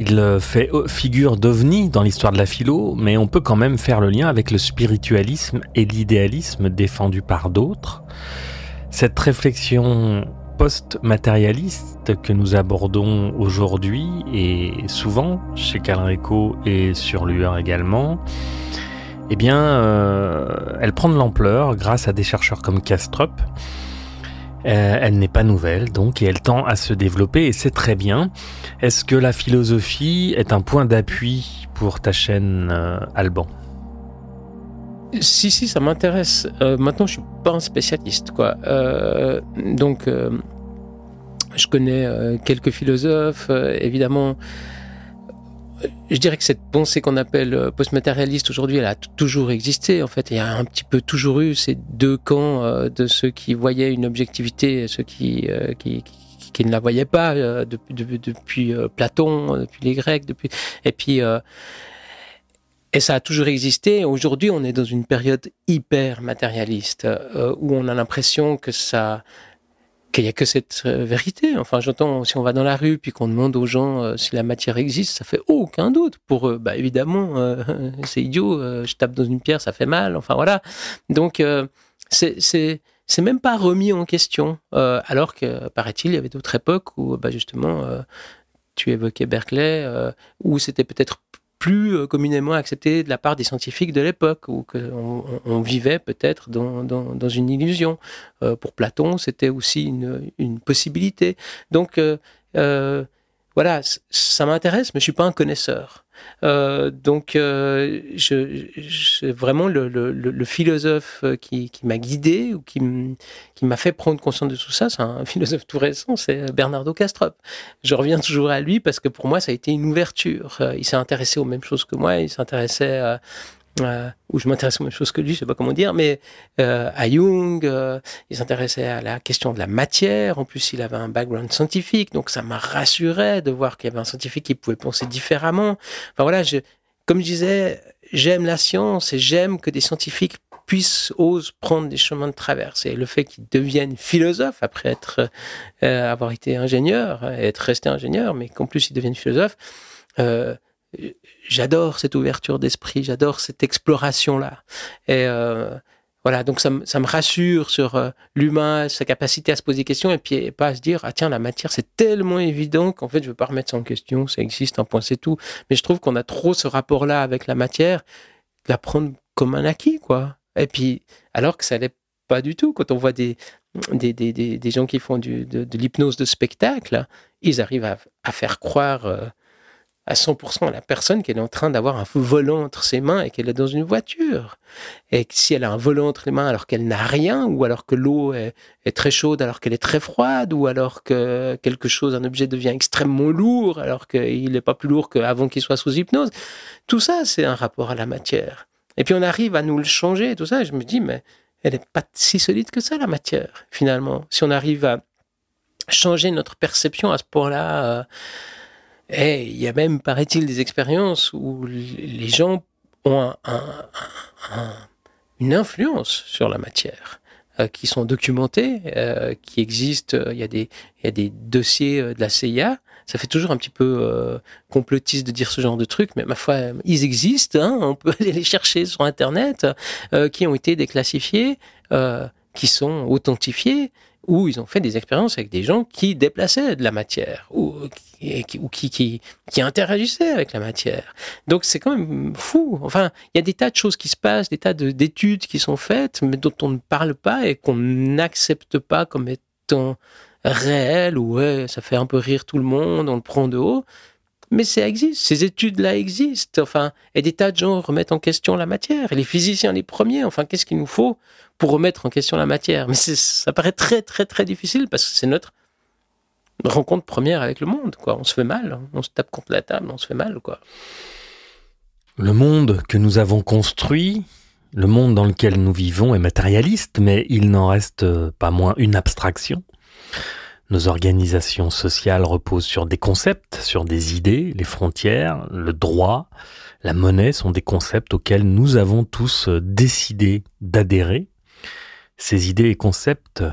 Il euh, fait euh, figure d'ovni dans l'histoire de la philo, mais on peut quand même faire le lien avec le spiritualisme et l'idéalisme défendu par d'autres. Cette réflexion post-matérialiste que nous abordons aujourd'hui et souvent chez Calrico et sur Lueur également, eh bien, euh, elle prend de l'ampleur grâce à des chercheurs comme Kastrup, euh, elle n'est pas nouvelle, donc, et elle tend à se développer, et c'est très bien. Est-ce que la philosophie est un point d'appui pour ta chaîne, euh, Alban? Si, si, ça m'intéresse. Euh, maintenant, je suis pas un spécialiste, quoi. donc, je connais quelques philosophes, évidemment je dirais que cette pensée qu'on appelle euh, postmatérialiste aujourd'hui, elle a toujours existé. En fait, il y a un petit peu toujours eu ces deux camps euh, de ceux qui voyaient une objectivité et ceux qui, euh, qui, qui, ne la voyaient pas depuis, depuis, depuis Platon, depuis les Grecs, depuis et puis et ça a toujours existé. Aujourd'hui, on est dans une période hyper matérialiste où on a l'impression que ça qu'il n'y a que cette euh, vérité. Enfin, j'entends, si on va dans la rue puis qu'on demande aux gens euh, si la matière existe, ça fait aucun doute. Pour eux, bah, évidemment, euh, [laughs] c'est idiot, je tape dans une pierre, ça fait mal. Enfin, voilà. Donc, c'est, c'est, même pas remis en question. alors que, paraît-il, il y avait d'autres époques où, bah, justement, tu évoquais Berkeley, où c'était peut-être plus euh, communément accepté de la part des scientifiques de l'époque, où on, on, vivait peut-être dans, dans, dans, une illusion. Euh, pour Platon, c'était aussi une, une, possibilité. Donc, euh, euh voilà, ça m'intéresse, mais je suis pas un connaisseur. Euh, donc, euh, je, vraiment le, le, le, philosophe qui, qui m'a guidé ou qui m'a fait prendre conscience de tout ça, c'est un [laughs] philosophe tout récent, c'est Bernardo Castrop. Je reviens toujours à lui parce que pour moi, ça a été une ouverture. Il s'est intéressé aux mêmes choses que moi, il s'intéressait à euh, où je m'intéresse aux mêmes choses que lui, je sais pas comment dire, mais euh, à Jung, euh, il s'intéressait à la question de la matière. En plus, il avait un background scientifique, donc ça m'a rassuré de voir qu'il y avait un scientifique qui pouvait penser différemment. Enfin voilà, je, comme je disais, j'aime la science et j'aime que des scientifiques puissent, osent prendre des chemins de traverse. Et le fait qu'ils deviennent philosophes après être, euh, avoir été ingénieur être resté ingénieur, mais qu'en plus ils deviennent philosophes, euh, j'adore cette ouverture d'esprit, j'adore cette exploration-là. Et euh, voilà, donc ça, me rassure sur euh, l'humain, sa capacité à se poser des questions et puis pas à se dire, ah tiens, la matière, c'est tellement évident qu'en fait, je ne veux pas remettre ça en question, ça existe, un point, c'est tout. Mais je trouve qu'on a trop ce rapport-là avec la matière, la prendre comme un acquis, quoi. Et puis, alors que ça l'est pas du tout. Quand on voit des, gens qui font de, de l'hypnose de spectacle, ils arrivent à, à faire croire... Euh, à 100% à la personne qu'elle est en train d'avoir un volant entre ses mains et qu'elle est dans une voiture. Et si elle a un volant entre les mains alors qu'elle n'a rien, ou alors que l'eau est, très chaude alors qu'elle est très froide, ou alors que quelque chose, un objet devient extrêmement lourd alors qu'il n'est pas plus lourd qu'avant qu'il soit sous hypnose, tout ça, c'est un rapport à la matière. Et puis on arrive à nous le changer, tout ça, et je me dis, mais elle n'est pas si solide que ça, la matière, finalement. Si on arrive à changer notre perception à ce point-là, euh, et il y a même, paraît-il, des expériences où les gens ont une influence sur la matière, euh, qui sont documentés, euh, qui existent. Il y, a des, il y a des dossiers euh, de la CIA. Ça fait toujours un petit peu complotiste de dire ce genre de trucs, mais ma foi, ils existent. Hein, on peut [laughs] aller les chercher sur Internet, qui ont été déclassifiés, qui sont authentifiés où ils ont fait des expériences avec des gens qui déplaçaient de la matière ou, qui, interagissaient avec la matière. Donc c'est quand même fou. Enfin, il y a des tas de choses qui se passent, des tas d'études qui sont faites, mais dont on ne parle pas et qu'on n'accepte pas comme étant réelles ou ouais, ça fait un peu rire tout le monde, on le prend de haut. Mais ça existe, ces études-là existent, enfin, et des tas de gens remettent en question la matière, et les physiciens les premiers, enfin, qu'est-ce qu'il nous faut pour remettre en question la matière Mais ça paraît très, très, très difficile, parce que c'est notre rencontre première avec le monde. On se fait mal, on se tape contre la table, on se fait mal, quoi. Le monde que nous avons construit, le monde dans lequel nous vivons est matérialiste, mais il n'en reste pas moins une abstraction. Nos organisations sociales reposent sur des concepts, sur des idées, les frontières, le droit, la monnaie sont des concepts auxquels nous avons tous décidé d'adhérer. Ces idées et concepts,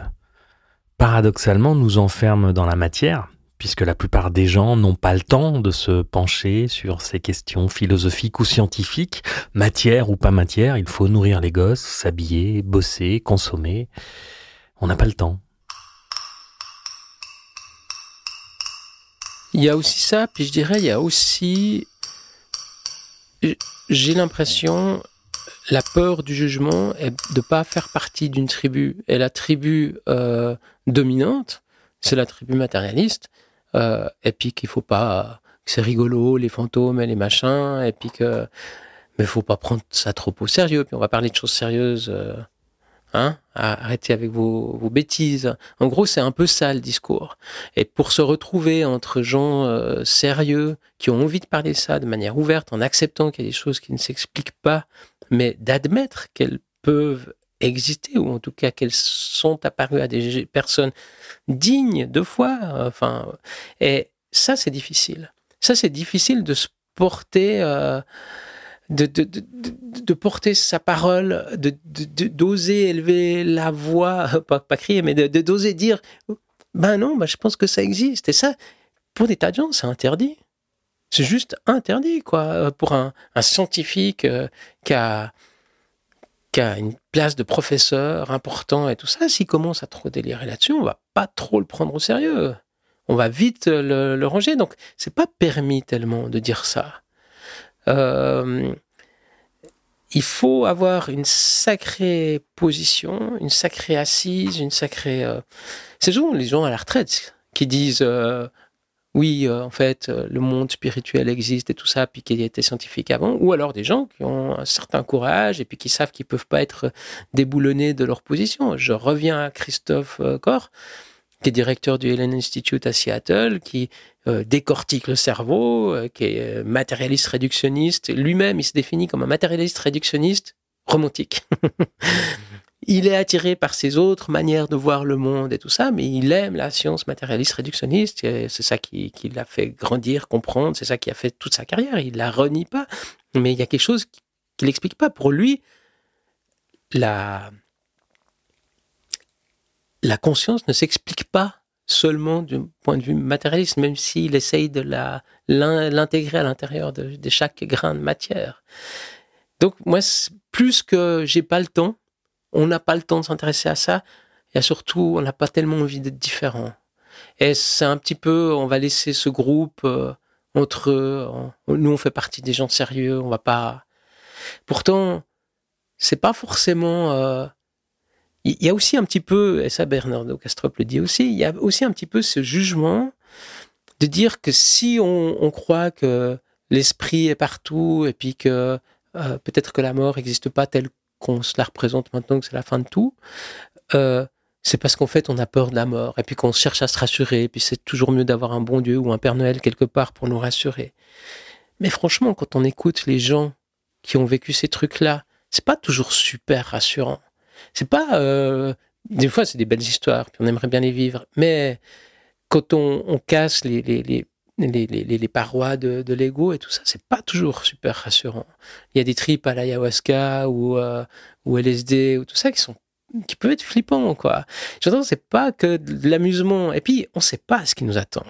paradoxalement, nous enferment dans la matière, puisque la plupart des gens n'ont pas le temps de se pencher sur ces questions philosophiques ou scientifiques, matière ou pas matière, il faut nourrir les gosses, s'habiller, bosser, consommer. On n'a pas le temps. Il y a aussi ça, puis je dirais, il y a aussi, j'ai l'impression, la peur du jugement est de pas faire partie d'une tribu. Et la tribu euh, dominante, c'est la tribu matérialiste. Euh, et puis qu'il faut pas, que c'est rigolo, les fantômes et les machins, et puis que, mais faut pas prendre ça trop au sérieux. Puis on va parler de choses sérieuses. Euh, hein Arrêtez avec vos, vos, bêtises. En gros, c'est un peu ça le discours. Et pour se retrouver entre gens euh, sérieux qui ont envie de parler ça de manière ouverte, en acceptant qu'il y a des choses qui ne s'expliquent pas, mais d'admettre qu'elles peuvent exister, ou en tout cas qu'elles sont apparues à des personnes dignes de foi. Enfin, et ça, c'est difficile. Ça, c'est difficile de se porter, euh, de, porter sa parole, d'oser élever la voix, [laughs] pas, pas crier, mais d'oser dire, ben non, ben je pense que ça existe. Et ça, pour des tas de gens, c'est interdit. C'est juste interdit, quoi, pour un, scientifique euh, qui a une place de professeur important et tout ça, s'il commence à trop délirer là-dessus, on va pas trop le prendre au sérieux. On va vite le, ranger. Donc, c'est pas permis tellement de dire ça. Euh, il faut avoir une sacrée position, une sacrée assise, une sacrée. Euh, c'est souvent les gens à la retraite qui disent euh, oui, euh, en fait, euh, le monde spirituel existe et tout ça, puis qu'il était scientifique avant, ou alors des gens qui ont un certain courage et puis qui savent qu'ils peuvent pas être déboulonnés de leur position. Je reviens à Christophe euh, Corr, qui est directeur du Helen Institute à Seattle, qui décortique le cerveau, qui est matérialiste réductionniste. Lui-même, il se définit comme un matérialiste réductionniste romantique. [laughs] il est attiré par ses autres manières de voir le monde et tout ça, mais il aime la science matérialiste réductionniste. C'est ça qui, l'a fait grandir, comprendre. C'est ça qui a fait toute sa carrière. Il la renie pas, mais il y a quelque chose qu'il n'explique pas. Pour lui, la, la conscience ne s'explique pas seulement du point de vue matérialiste, même s'il essaye de l'intégrer à l'intérieur de, de chaque grain de matière. Donc moi, plus que j'ai pas le temps, on n'a pas le temps de s'intéresser à ça. Et surtout, on n'a pas tellement envie d'être différent. Et c'est un petit peu, on va laisser ce groupe euh, entre eux. nous, on fait partie des gens sérieux. On va pas. Pourtant, c'est pas forcément. Euh, il y a aussi un petit peu, et ça Bernardo Castrop le dit aussi, il y a aussi un petit peu ce jugement de dire que si on, croit que l'esprit est partout et puis que euh, peut-être que la mort n'existe pas telle qu'on se la représente maintenant que c'est la fin de tout, euh, c'est parce qu'en fait on a peur de la mort et puis qu'on cherche à se rassurer et puis c'est toujours mieux d'avoir un bon Dieu ou un Père Noël quelque part pour nous rassurer. Mais franchement, quand on écoute les gens qui ont vécu ces trucs-là, c'est pas toujours super rassurant. C'est pas euh, des fois c'est des belles histoires puis on aimerait bien les vivre, mais quand on, on casse les, les, les les, les, les, parois de, l'ego et tout ça, c'est pas toujours super rassurant. Il y a des tripes à l'ayahuasca ou, euh, ou LSD ou tout ça qui sont qui peuvent être flippants, quoi. J'entends, c'est pas que de l'amusement. Et puis, on sait pas ce qui nous attend.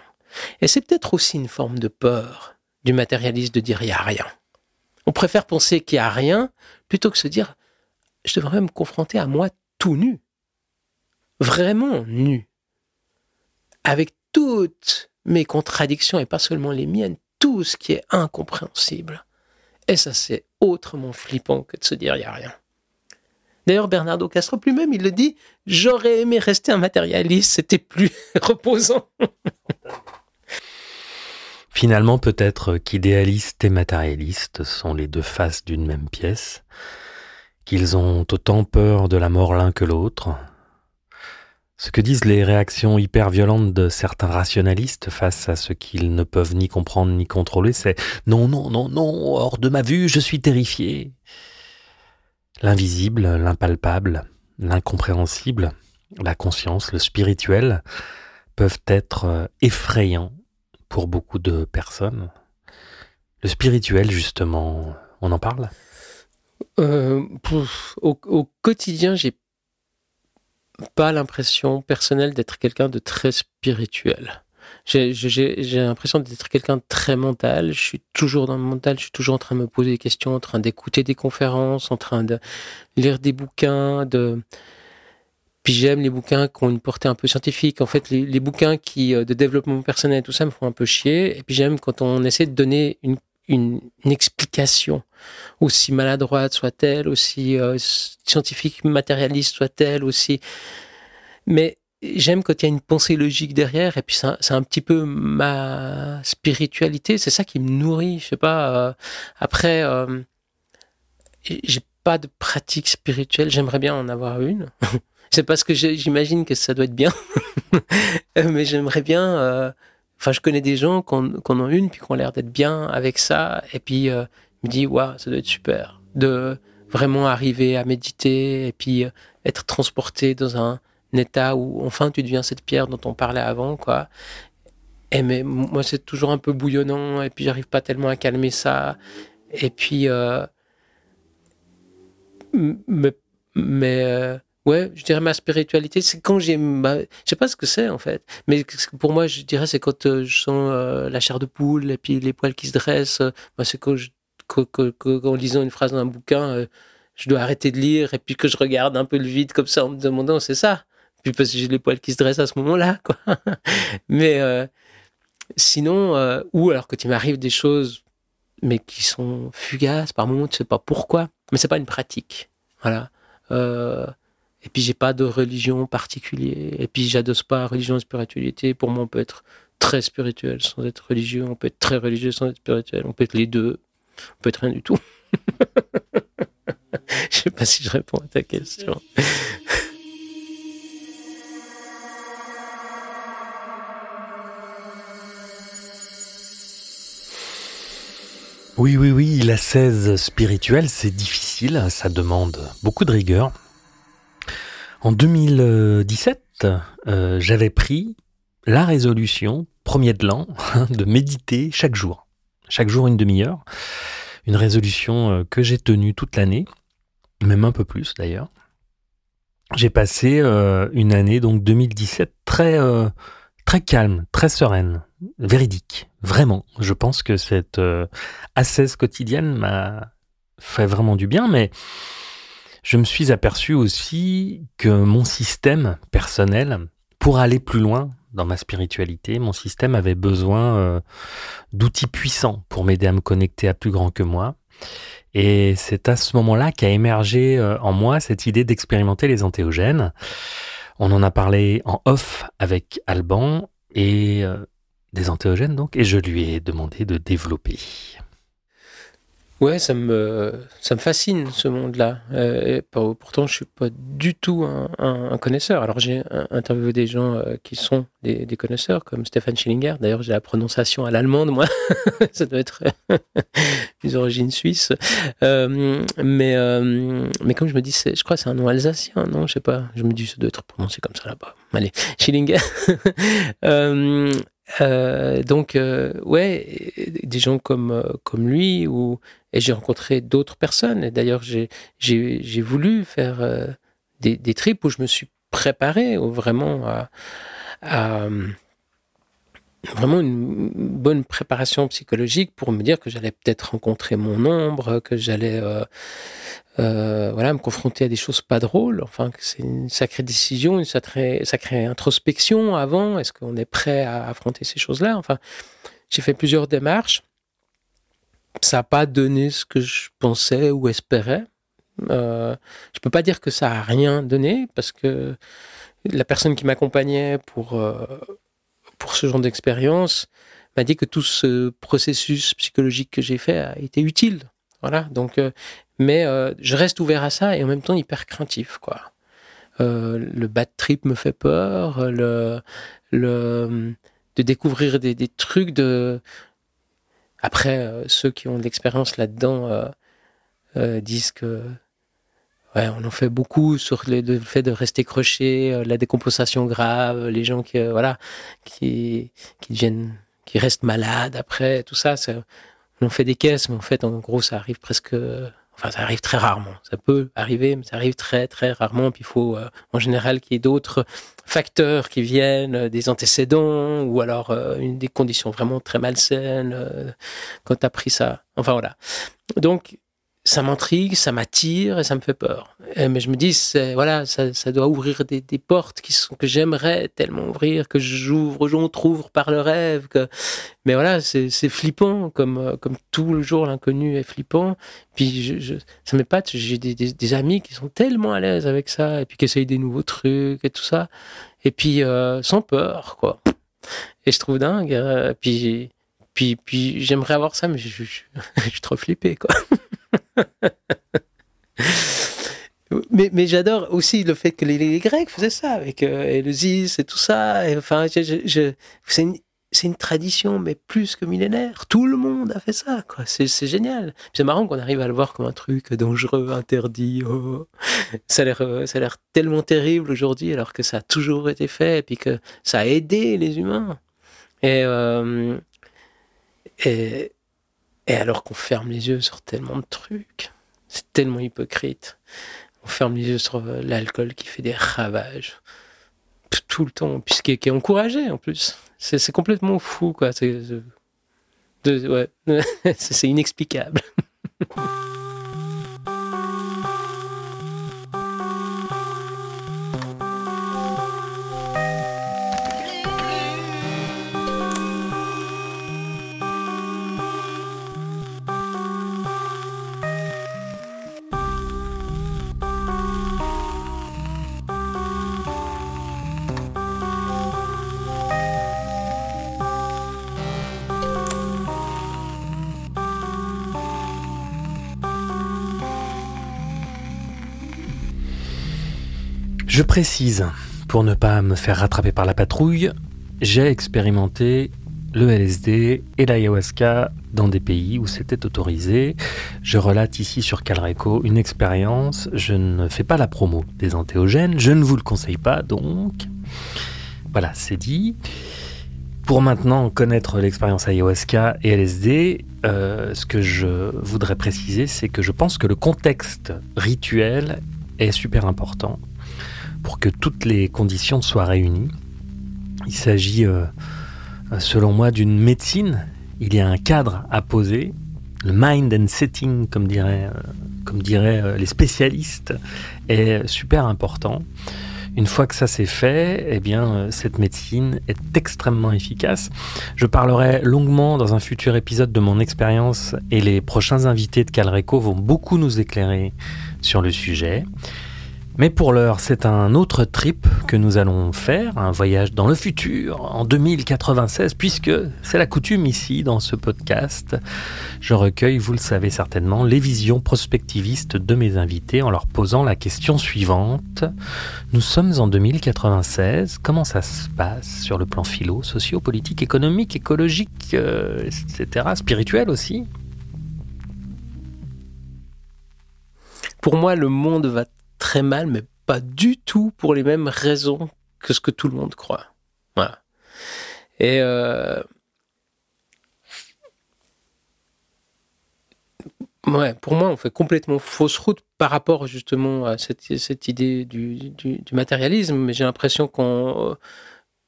Et c'est peut-être aussi une forme de peur du matérialiste de dire il y a rien. On préfère penser qu'il y a rien plutôt que se dire je devrais me confronter à moi tout nu. Vraiment nu. Avec toutes mes contradictions et pas seulement les miennes, tout ce qui est incompréhensible. Et ça, c'est autrement flippant que de se dire il n'y a rien. D'ailleurs, Bernardo Castro lui-même, il le dit J'aurais aimé rester un matérialiste, c'était plus [laughs] reposant. [laughs] Finalement, peut-être qu'idéaliste et matérialiste sont les deux faces d'une même pièce, qu'ils ont autant peur de la mort l'un que l'autre, ce que disent les réactions hyper violentes de certains rationalistes face à ce qu'ils ne peuvent ni comprendre ni contrôler, c'est non, non, non, non, hors de ma vue, je suis terrifié. L'invisible, l'impalpable, l'incompréhensible, la conscience, le spirituel, peuvent être euh, effrayants pour beaucoup de personnes. Le spirituel, justement, on en parle? Euh, au, au quotidien, j'ai pas l'impression personnelle d'être quelqu'un de très spirituel. J'ai l'impression d'être quelqu'un de très mental. Je suis toujours dans le mental. Je suis toujours en train de me poser des questions, en train d'écouter des conférences, en train de lire des bouquins. De... Puis j'aime les bouquins qui ont une portée un peu scientifique. En fait, les, les bouquins qui, euh, de développement personnel, tout ça me font un peu chier. Et puis j'aime quand on essaie de donner une, une, explication aussi maladroite soit-elle, aussi euh, scientifique, matérialiste soit-elle, aussi. Mais j'aime quand il y a une pensée logique derrière, et puis c'est un, petit peu ma spiritualité, c'est ça qui me nourrit. Je sais pas. euh, après, euh, j'ai pas de pratique spirituelle. J'aimerais bien en avoir une. [laughs] c'est parce que j'imagine que ça doit être bien, [laughs] mais j'aimerais bien. Enfin, je connais des gens qui en, qui en une, puis qui ont l'air d'être bien avec ça, et puis euh, je me dis, waouh, ça doit être super de vraiment arriver à méditer et puis euh, être transporté dans un état où enfin tu deviens cette pierre dont on parlait avant, quoi. Et mais moi, c'est toujours un peu bouillonnant et puis j'arrive pas tellement à calmer ça. Et puis, euh, mais, mais euh, ouais, je dirais ma spiritualité, c'est quand j'ai ma... Je sais pas ce que c'est en fait, mais que pour moi, je dirais, c'est quand euh, je sens euh, la chair de poule et puis les poils qui se dressent. euh, moi, c'est quand je que, que- que- qu'en lisant une phrase dans un bouquin, je dois arrêter de lire et puis que je regarde un peu le vide comme ça en me demandant c'est ça. Puis parce que j'ai les poils qui se dressent à ce moment-là, [laughs] quoi. Mais sinon, ou alors quand il m'arrive des choses, mais qui sont fugaces, par moments tu sais pas pourquoi, mais c'est pas une pratique. Voilà. Et puis j'ai pas de religion particulière. Et puis j'adosse pas religion et spiritualité. Pour moi, on peut être très spirituel sans être religieux. On peut être très religieux sans être spirituel. On peut être les deux. On peut être rien du tout. [laughs] Je sais pas si je réponds à ta question. Oui, oui, oui, la 16 spirituelle, c'est difficile, ça demande beaucoup de rigueur. En 2017, euh, j'avais pris la résolution, premier de l'an, [laughs] de méditer chaque jour. Chaque jour une demi-heure. Une résolution euh, que j'ai tenue toute l'année, même un peu plus d'ailleurs. J'ai passé euh, une année, donc 2017, très, très calme, très sereine, véridique. Vraiment, je pense que cette euh, quotidienne m'a fait vraiment du bien, mais je me suis aperçu aussi que mon système personnel, pour aller plus loin dans ma spiritualité, mon système avait besoin euh, d'outils puissants pour m'aider à me connecter à plus grand que moi. Et c'est à ce moment-là qu'a émergé euh, en moi cette idée d'expérimenter les antéogènes. On en a parlé en off avec Alban et euh, des antéogènes donc, et je lui ai demandé de développer. Ouais, ça me, ça me fascine ce monde-là. Euh, pourtant, je suis pas du tout un, un- un connaisseur. Alors, j'ai interviewé des gens euh, qui sont des, des connaisseurs, comme Stéphane Schillinger. D'ailleurs, j'ai la prononciation à l'allemande, moi. [laughs] ça doit être [laughs] des origines suisses. Euh, mais, euh, mais comme je me dis, je crois que c'est un nom alsacien, non? Je sais pas. Je me dis, ça doit être prononcé comme ça là-bas. Allez, Schillinger. [laughs] Euh, donc, euh, ouais, des gens comme, euh, comme lui, ou, et j'ai rencontré d'autres personnes. Et d'ailleurs, j'ai, voulu faire des, des trips où je me suis préparé au- vraiment à, vraiment une bonne préparation psychologique pour me dire que j'allais peut-être rencontrer mon ombre, que j'allais euh, voilà, me confronter à des choses pas drôles. Enfin, c'est une sacrée décision, une sacrée, sacrée introspection avant. Est-ce qu'on est prêt à affronter ces choses-là? Enfin, j'ai fait plusieurs démarches. Ça n'a pas donné ce que je pensais ou espérais. Euh, je peux pas dire que ça a rien donné parce que la personne qui m'accompagnait pour euh, pour ce genre d'expérience m'a dit que tout ce processus psychologique que j'ai fait a été utile. Voilà. Donc, euh, mais euh, je reste ouvert à ça et en même temps hyper craintif, quoi. Euh, le bad trip me fait peur, le, le de découvrir des, des trucs de. Après, euh, ceux qui ont de l'expérience là-dedans euh, euh, disent que ouais, on en fait beaucoup sur le, fait de rester croché, la décompensation grave, les gens qui, voilà, qui, qui deviennent, qui restent malades après, tout ça, ça, on en fait des caisses, mais en fait, en gros, ça arrive presque, enfin, ça arrive très rarement. Ça peut arriver, mais ça arrive très, très rarement. Puis il faut, euh, en général, qu'il y ait d'autres facteurs qui viennent, euh, des antécédents, ou alors euh, une, des conditions vraiment très malsaines euh, quand tu as pris ça. Enfin voilà. Donc, ça m'intrigue, ça m'attire et ça me fait peur. Et- mais je me dis, voilà, ça, ça doit ouvrir des, des portes qui sont, que j'aimerais tellement ouvrir, que j'ouvre, j'entrouvre par le rêve. Que... Mais voilà, c'est, c'est flippant, comme, euh, comme tout le jour l'inconnu est flippant. Puis je, je, ça m'épate, j'ai des, des, des amis qui sont tellement à l'aise avec ça, et puis qui essayent des nouveaux trucs et tout ça. Et puis euh, sans peur, quoi. Et je trouve dingue. euh, puis, puis, puis j'aimerais avoir ça, mais je, je, je- [laughs] je suis trop flippé, quoi. Mais, mais j'adore aussi le fait que les, Grecs faisaient ça avec euh, et tout ça. Enfin, je, je- c'est une, tradition, mais plus que millénaire. Tout le monde a fait ça. C'est, génial. C'est marrant qu'on arrive à le voir comme un truc dangereux, interdit. oh. Ça a l'air, euh, ça a l'air tellement terrible aujourd'hui, alors que ça a toujours été fait, et puis que ça a aidé les humains. Et, euh, et, et alors qu'on ferme les yeux sur tellement de trucs. C'est tellement hypocrite. On ferme les yeux sur euh, l'alcool qui fait des ravages tout- le temps, puisqu'il qui est encouragé en plus. C'est complètement fou, quoi. C'est [laughs] inexplicable. [laughs] Je précise, pour ne pas me faire rattraper par la patrouille, j'ai expérimenté le LSD et l'ayahuasca dans des pays où c'était autorisé. Je relate ici sur Calreco une expérience. Je ne fais pas la promo des antéogènes. Je ne vous le conseille pas, donc. Voilà, c'est dit. Pour maintenant connaître l'expérience ayahuasca et LSD, euh, ce que je voudrais préciser, c'est que je pense que le contexte rituel est super important pour que toutes les conditions soient réunies. Il s'agit, euh, selon moi, d'une médecine. Il y a un cadre à poser. Le mind and setting, comme diraient, euh, diraient euh, les spécialistes, est super important. Une fois que ça c'est fait, eh bien, cette médecine est extrêmement efficace. Je parlerai longuement dans un futur épisode de mon expérience et les prochains invités de Calreco vont beaucoup nous éclairer sur le sujet. Mais pour l'heure, c'est un autre trip que nous allons faire, un voyage dans le futur, en 2096, puisque c'est la coutume ici, dans ce podcast. Je recueille, vous le savez certainement, les visions prospectivistes de mes invités en leur posant la question suivante. Nous sommes en 2096, comment ça se passe sur le plan philo, socio-politique, économique, écologique, euh, etc., spirituel aussi? Pour moi, le monde va très mal, mais pas du tout pour les mêmes raisons que ce que tout le monde croit. Voilà. Et euh, ouais, pour moi, on fait complètement fausse route par rapport justement à cette, idée du, matérialisme, mais j'ai l'impression qu'on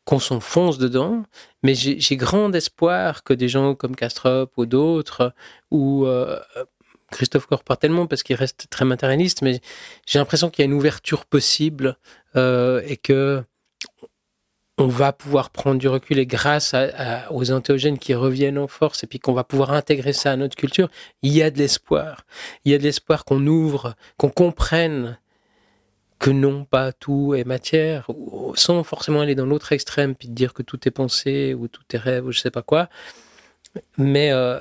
qu'on s'enfonce dedans. Mais j'ai j'ai grand espoir que des gens comme Castrop ou d'autres, ou euh, Christophe Corp pas tellement parce qu'il reste très matérialiste, mais j'ai l'impression qu'il y a une ouverture possible euh, et que on va pouvoir prendre du recul et grâce aux entéogènes qui reviennent en force et puis qu'on va pouvoir intégrer ça à notre culture, il y a de l'espoir. Il y a de l'espoir qu'on ouvre, qu'on comprenne que non, pas tout est matière, sans forcément aller dans l'autre extrême puis dire que tout est pensée ou tout est rêve ou je sais pas quoi. Mais euh,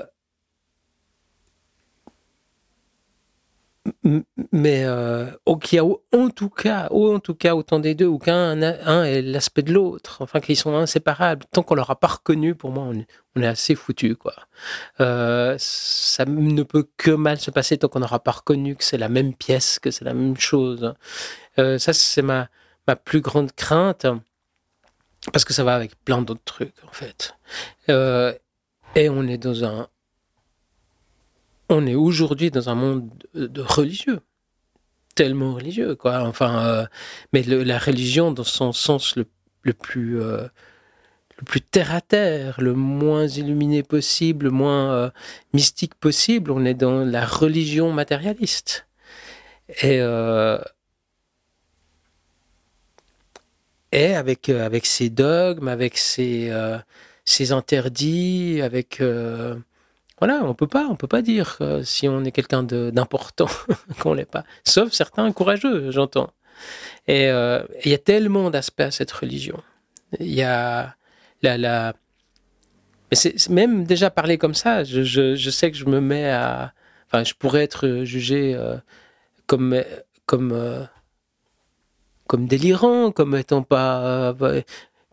mais euh, qu'il y a en tout cas, ou en tout cas autant des deux, ou qu'un un est l'aspect de l'autre, enfin qu'ils sont inséparables. Tant qu'on l'aura pas reconnu, pour moi, on est, assez foutu, quoi. Euh, ça ne peut que mal se passer tant qu'on n'aura pas reconnu que c'est la même pièce, que c'est la même chose. Euh, ça, c'est ma ma plus grande crainte, parce que ça va avec plein d'autres trucs, en fait. Et on est dans un on est aujourd'hui dans un monde de, religieux, tellement religieux, quoi. Enfin, euh, mais la religion dans son sens le, plus euh, le plus terre à terre, le moins illuminé possible, le moins euh, mystique possible. On est dans la religion matérialiste. Et avec avec ses dogmes, avec ses interdits, avec voilà, on peut pas, on peut pas dire si on est quelqu'un d'important [laughs] qu'on l'est pas. Sauf certains courageux, j'entends. Et euh, il y a tellement d'aspects à cette religion. Il y a la, la... Mais même déjà parler comme ça, je, je, sais que je me mets à, enfin, je pourrais être jugé euh, comme comme euh, comme délirant, comme étant pas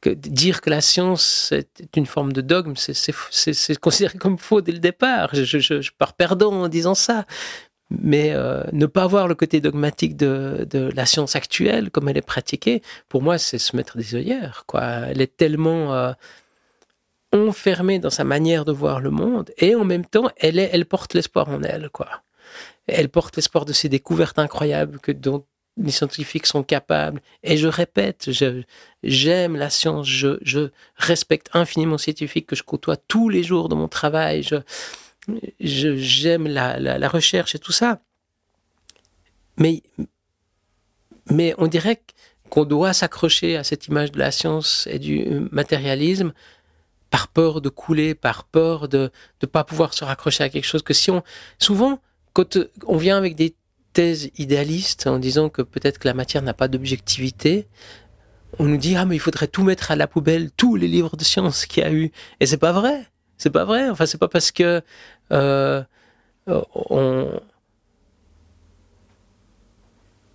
dire que la science est une forme de dogme, c'est considéré comme faux dès le départ. Je, pars perdant en disant ça. Mais euh, ne pas voir le côté dogmatique de, la science actuelle, comme elle est pratiquée, pour moi, c'est se mettre des œillères. Elle est tellement euh, enfermée dans sa manière de voir le monde, et en même temps, elle, porte l'espoir en elle. Elle porte l'espoir de ces découvertes incroyables que, dont les scientifiques sont capables. Et je répète, j'aime la science, je, respecte infiniment les scientifiques que je côtoie tous les jours dans mon travail. Je, j'aime la, recherche et tout ça. Mais, mais on dirait qu'on doit s'accrocher à cette image de la science et du matérialisme par peur de couler, par peur de ne pas pouvoir se raccrocher à quelque chose que si on... Souvent, quand on vient avec des thèse idéaliste en disant que peut-être que la matière n'a pas d'objectivité. On nous dit ah mais il faudrait tout mettre à la poubelle, tous les livres de science qu'il y a eu. Et c'est pas vrai. C'est pas vrai. Enfin c'est pas parce que euh, on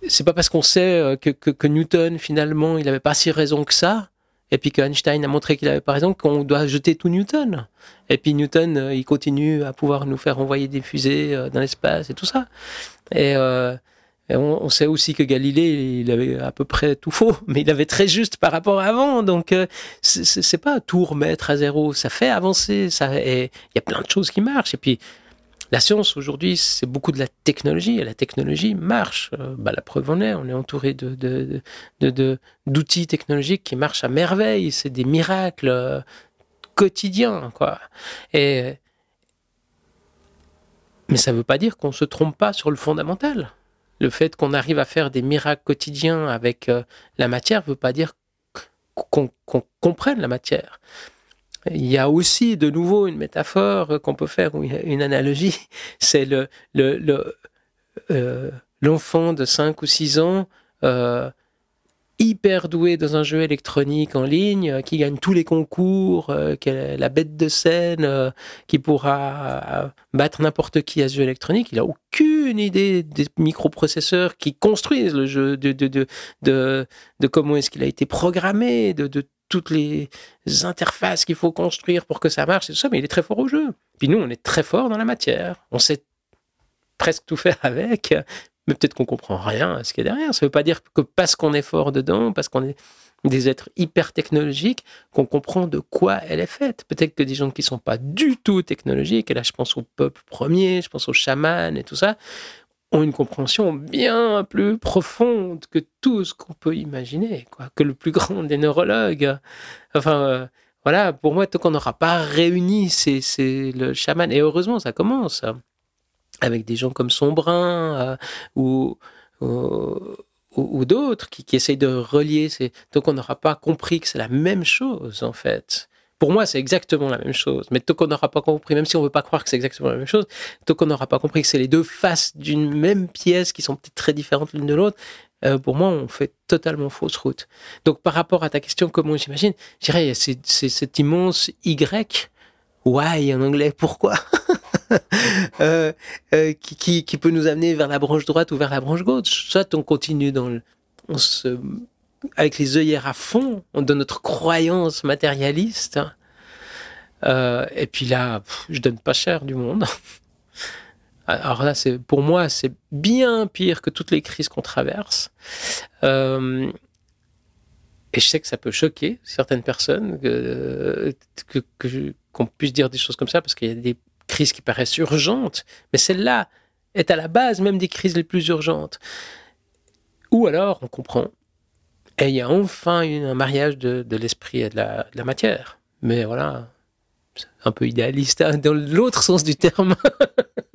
c'est pas parce qu'on sait euh, que, que, Newton finalement il n'avait pas si raison que ça et puis qu'Einstein a montré qu'il avait pas raison, qu'on doit jeter tout Newton. Et puis Newton, euh, il continue à pouvoir nous faire envoyer des fusées dans l'espace et tout ça. Et, euh, on, sait aussi que Galilée, il avait à peu près tout faux, [laughs] mais il avait très juste par rapport à avant. Donc, euh, c'est pas tout remettre à zéro. Ça fait avancer. Ça, il y a plein de choses qui marchent. Et puis, la science aujourd'hui, c'est beaucoup de la technologie, et la technologie marche. Euh, bah, la preuve en est, on est entouré d'outils technologiques qui marchent à merveille. C'est des miracles euh, quotidiens, quoi. Mais ça ne veut pas dire qu'on ne se trompe pas sur le fondamental. Le fait qu'on arrive à faire des miracles quotidiens avec euh, la matière ne veut pas dire qu'on comprenne la matière. Il y a aussi de nouveau une métaphore qu'on peut faire, une analogie, [laughs] c'est le, euh, l'enfant de 5 ou 6 ans euh, hyper doué dans un jeu électronique en ligne, euh, qui gagne tous les concours, qui est la bête de scène, qui pourra battre n'importe qui à ce jeu électronique. Il n'a aucune idée des microprocesseurs qui construisent le jeu, de, de, de, de, de comment est-ce qu'il a été programmé, de, de toutes les interfaces qu'il faut construire pour que ça marche et tout ça, mais il est très fort au jeu. Puis nous, on est très fort dans la matière. On sait presque tout faire avec, mais peut-être qu'on comprend rien à ce qu'il y a derrière. Ça ne veut pas dire que parce qu'on est fort dedans, parce qu'on est des êtres hyper technologiques, qu'on comprend de quoi elle est faite. Peut-être que des gens qui sont pas du tout technologiques, et là je pense au peuple premier, je pense aux chamans et tout ça, ont une compréhension bien plus profonde que tout ce qu'on peut imaginer, quoi, que le plus grand des neurologues. Enfin, euh, voilà, pour moi, tant qu'on n'aura pas réuni c'est le chaman, et heureusement, ça commence avec des gens comme Sombrin euh, ou, ou, d'autres qui, qui, essayent de relier. Ces... Donc on n'aura pas compris que c'est la même chose en fait. Pour moi, c'est exactement la même chose. Mais tant qu'on n'aura pas compris, même si on veut pas croire que c'est exactement la même chose, tant qu'on n'aura pas compris que c'est les deux faces d'une même pièce qui sont peut-être très différentes l'une de l'autre, euh, pour moi, on fait totalement fausse route. Donc, par rapport à ta question, comment j'imagine, je dirais, c'est cet immense Y, why en anglais, pourquoi [laughs] euh, euh, qui, peut nous amener vers la branche droite ou vers la branche gauche. Soit on continue dans le, avec les œillères à fond, on donne notre croyance matérialiste. hein. Euh, et puis là, pff, je donne pas cher du monde. [laughs] Alors là, c'est pour moi, c'est bien pire que toutes les crises qu'on traverse. Euh, et je sais que ça peut choquer certaines personnes que, qu'on puisse dire des choses comme ça parce qu'il y a des crises qui paraissent urgentes, mais celle-là est à la base même des crises les plus urgentes. Ou alors, on comprend, et il y a enfin une- un mariage de, de l'esprit et de la, de la matière. Mais voilà, un peu idéaliste hein, dans l'autre sens du terme. [laughs]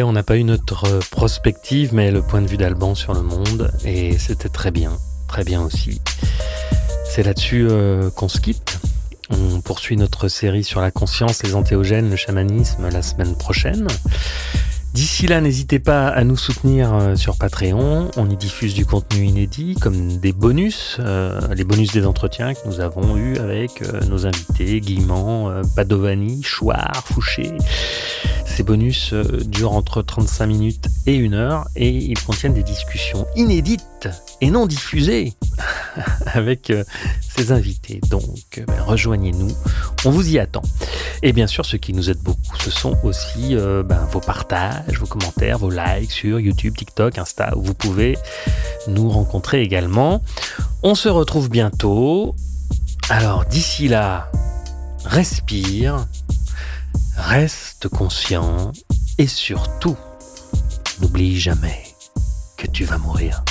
on n'a pas eu notre euh, prospective, mais le point de vue d'Alban sur le monde, et c'était très bien, très bien aussi. C'est là-dessus euh, qu'on se quitte. On poursuit notre série sur la conscience, les antéogènes, le chamanisme la semaine prochaine. D'ici là, n'hésitez pas à nous soutenir euh, sur Patreon. On y diffuse du contenu inédit, comme des bonus, les bonus des entretiens que nous avons eus avec nos invités, euh, Padovani, Chouard, Fouché. Ces bonus euh, durent entre 35 minutes et 1 heure et ils contiennent des discussions inédites et non diffusées [laughs] avec euh, ces invités. Donc ben, rejoignez-nous, on vous y attend. Et bien sûr, ce qui nous aide beaucoup, ce sont aussi euh, ben, vos partages, vos commentaires, vos likes sur YouTube, TikTok, Insta, où vous pouvez nous rencontrer également. On se retrouve bientôt. Alors d'ici là, respire, reste conscient et surtout, n'oublie jamais que tu vas mourir.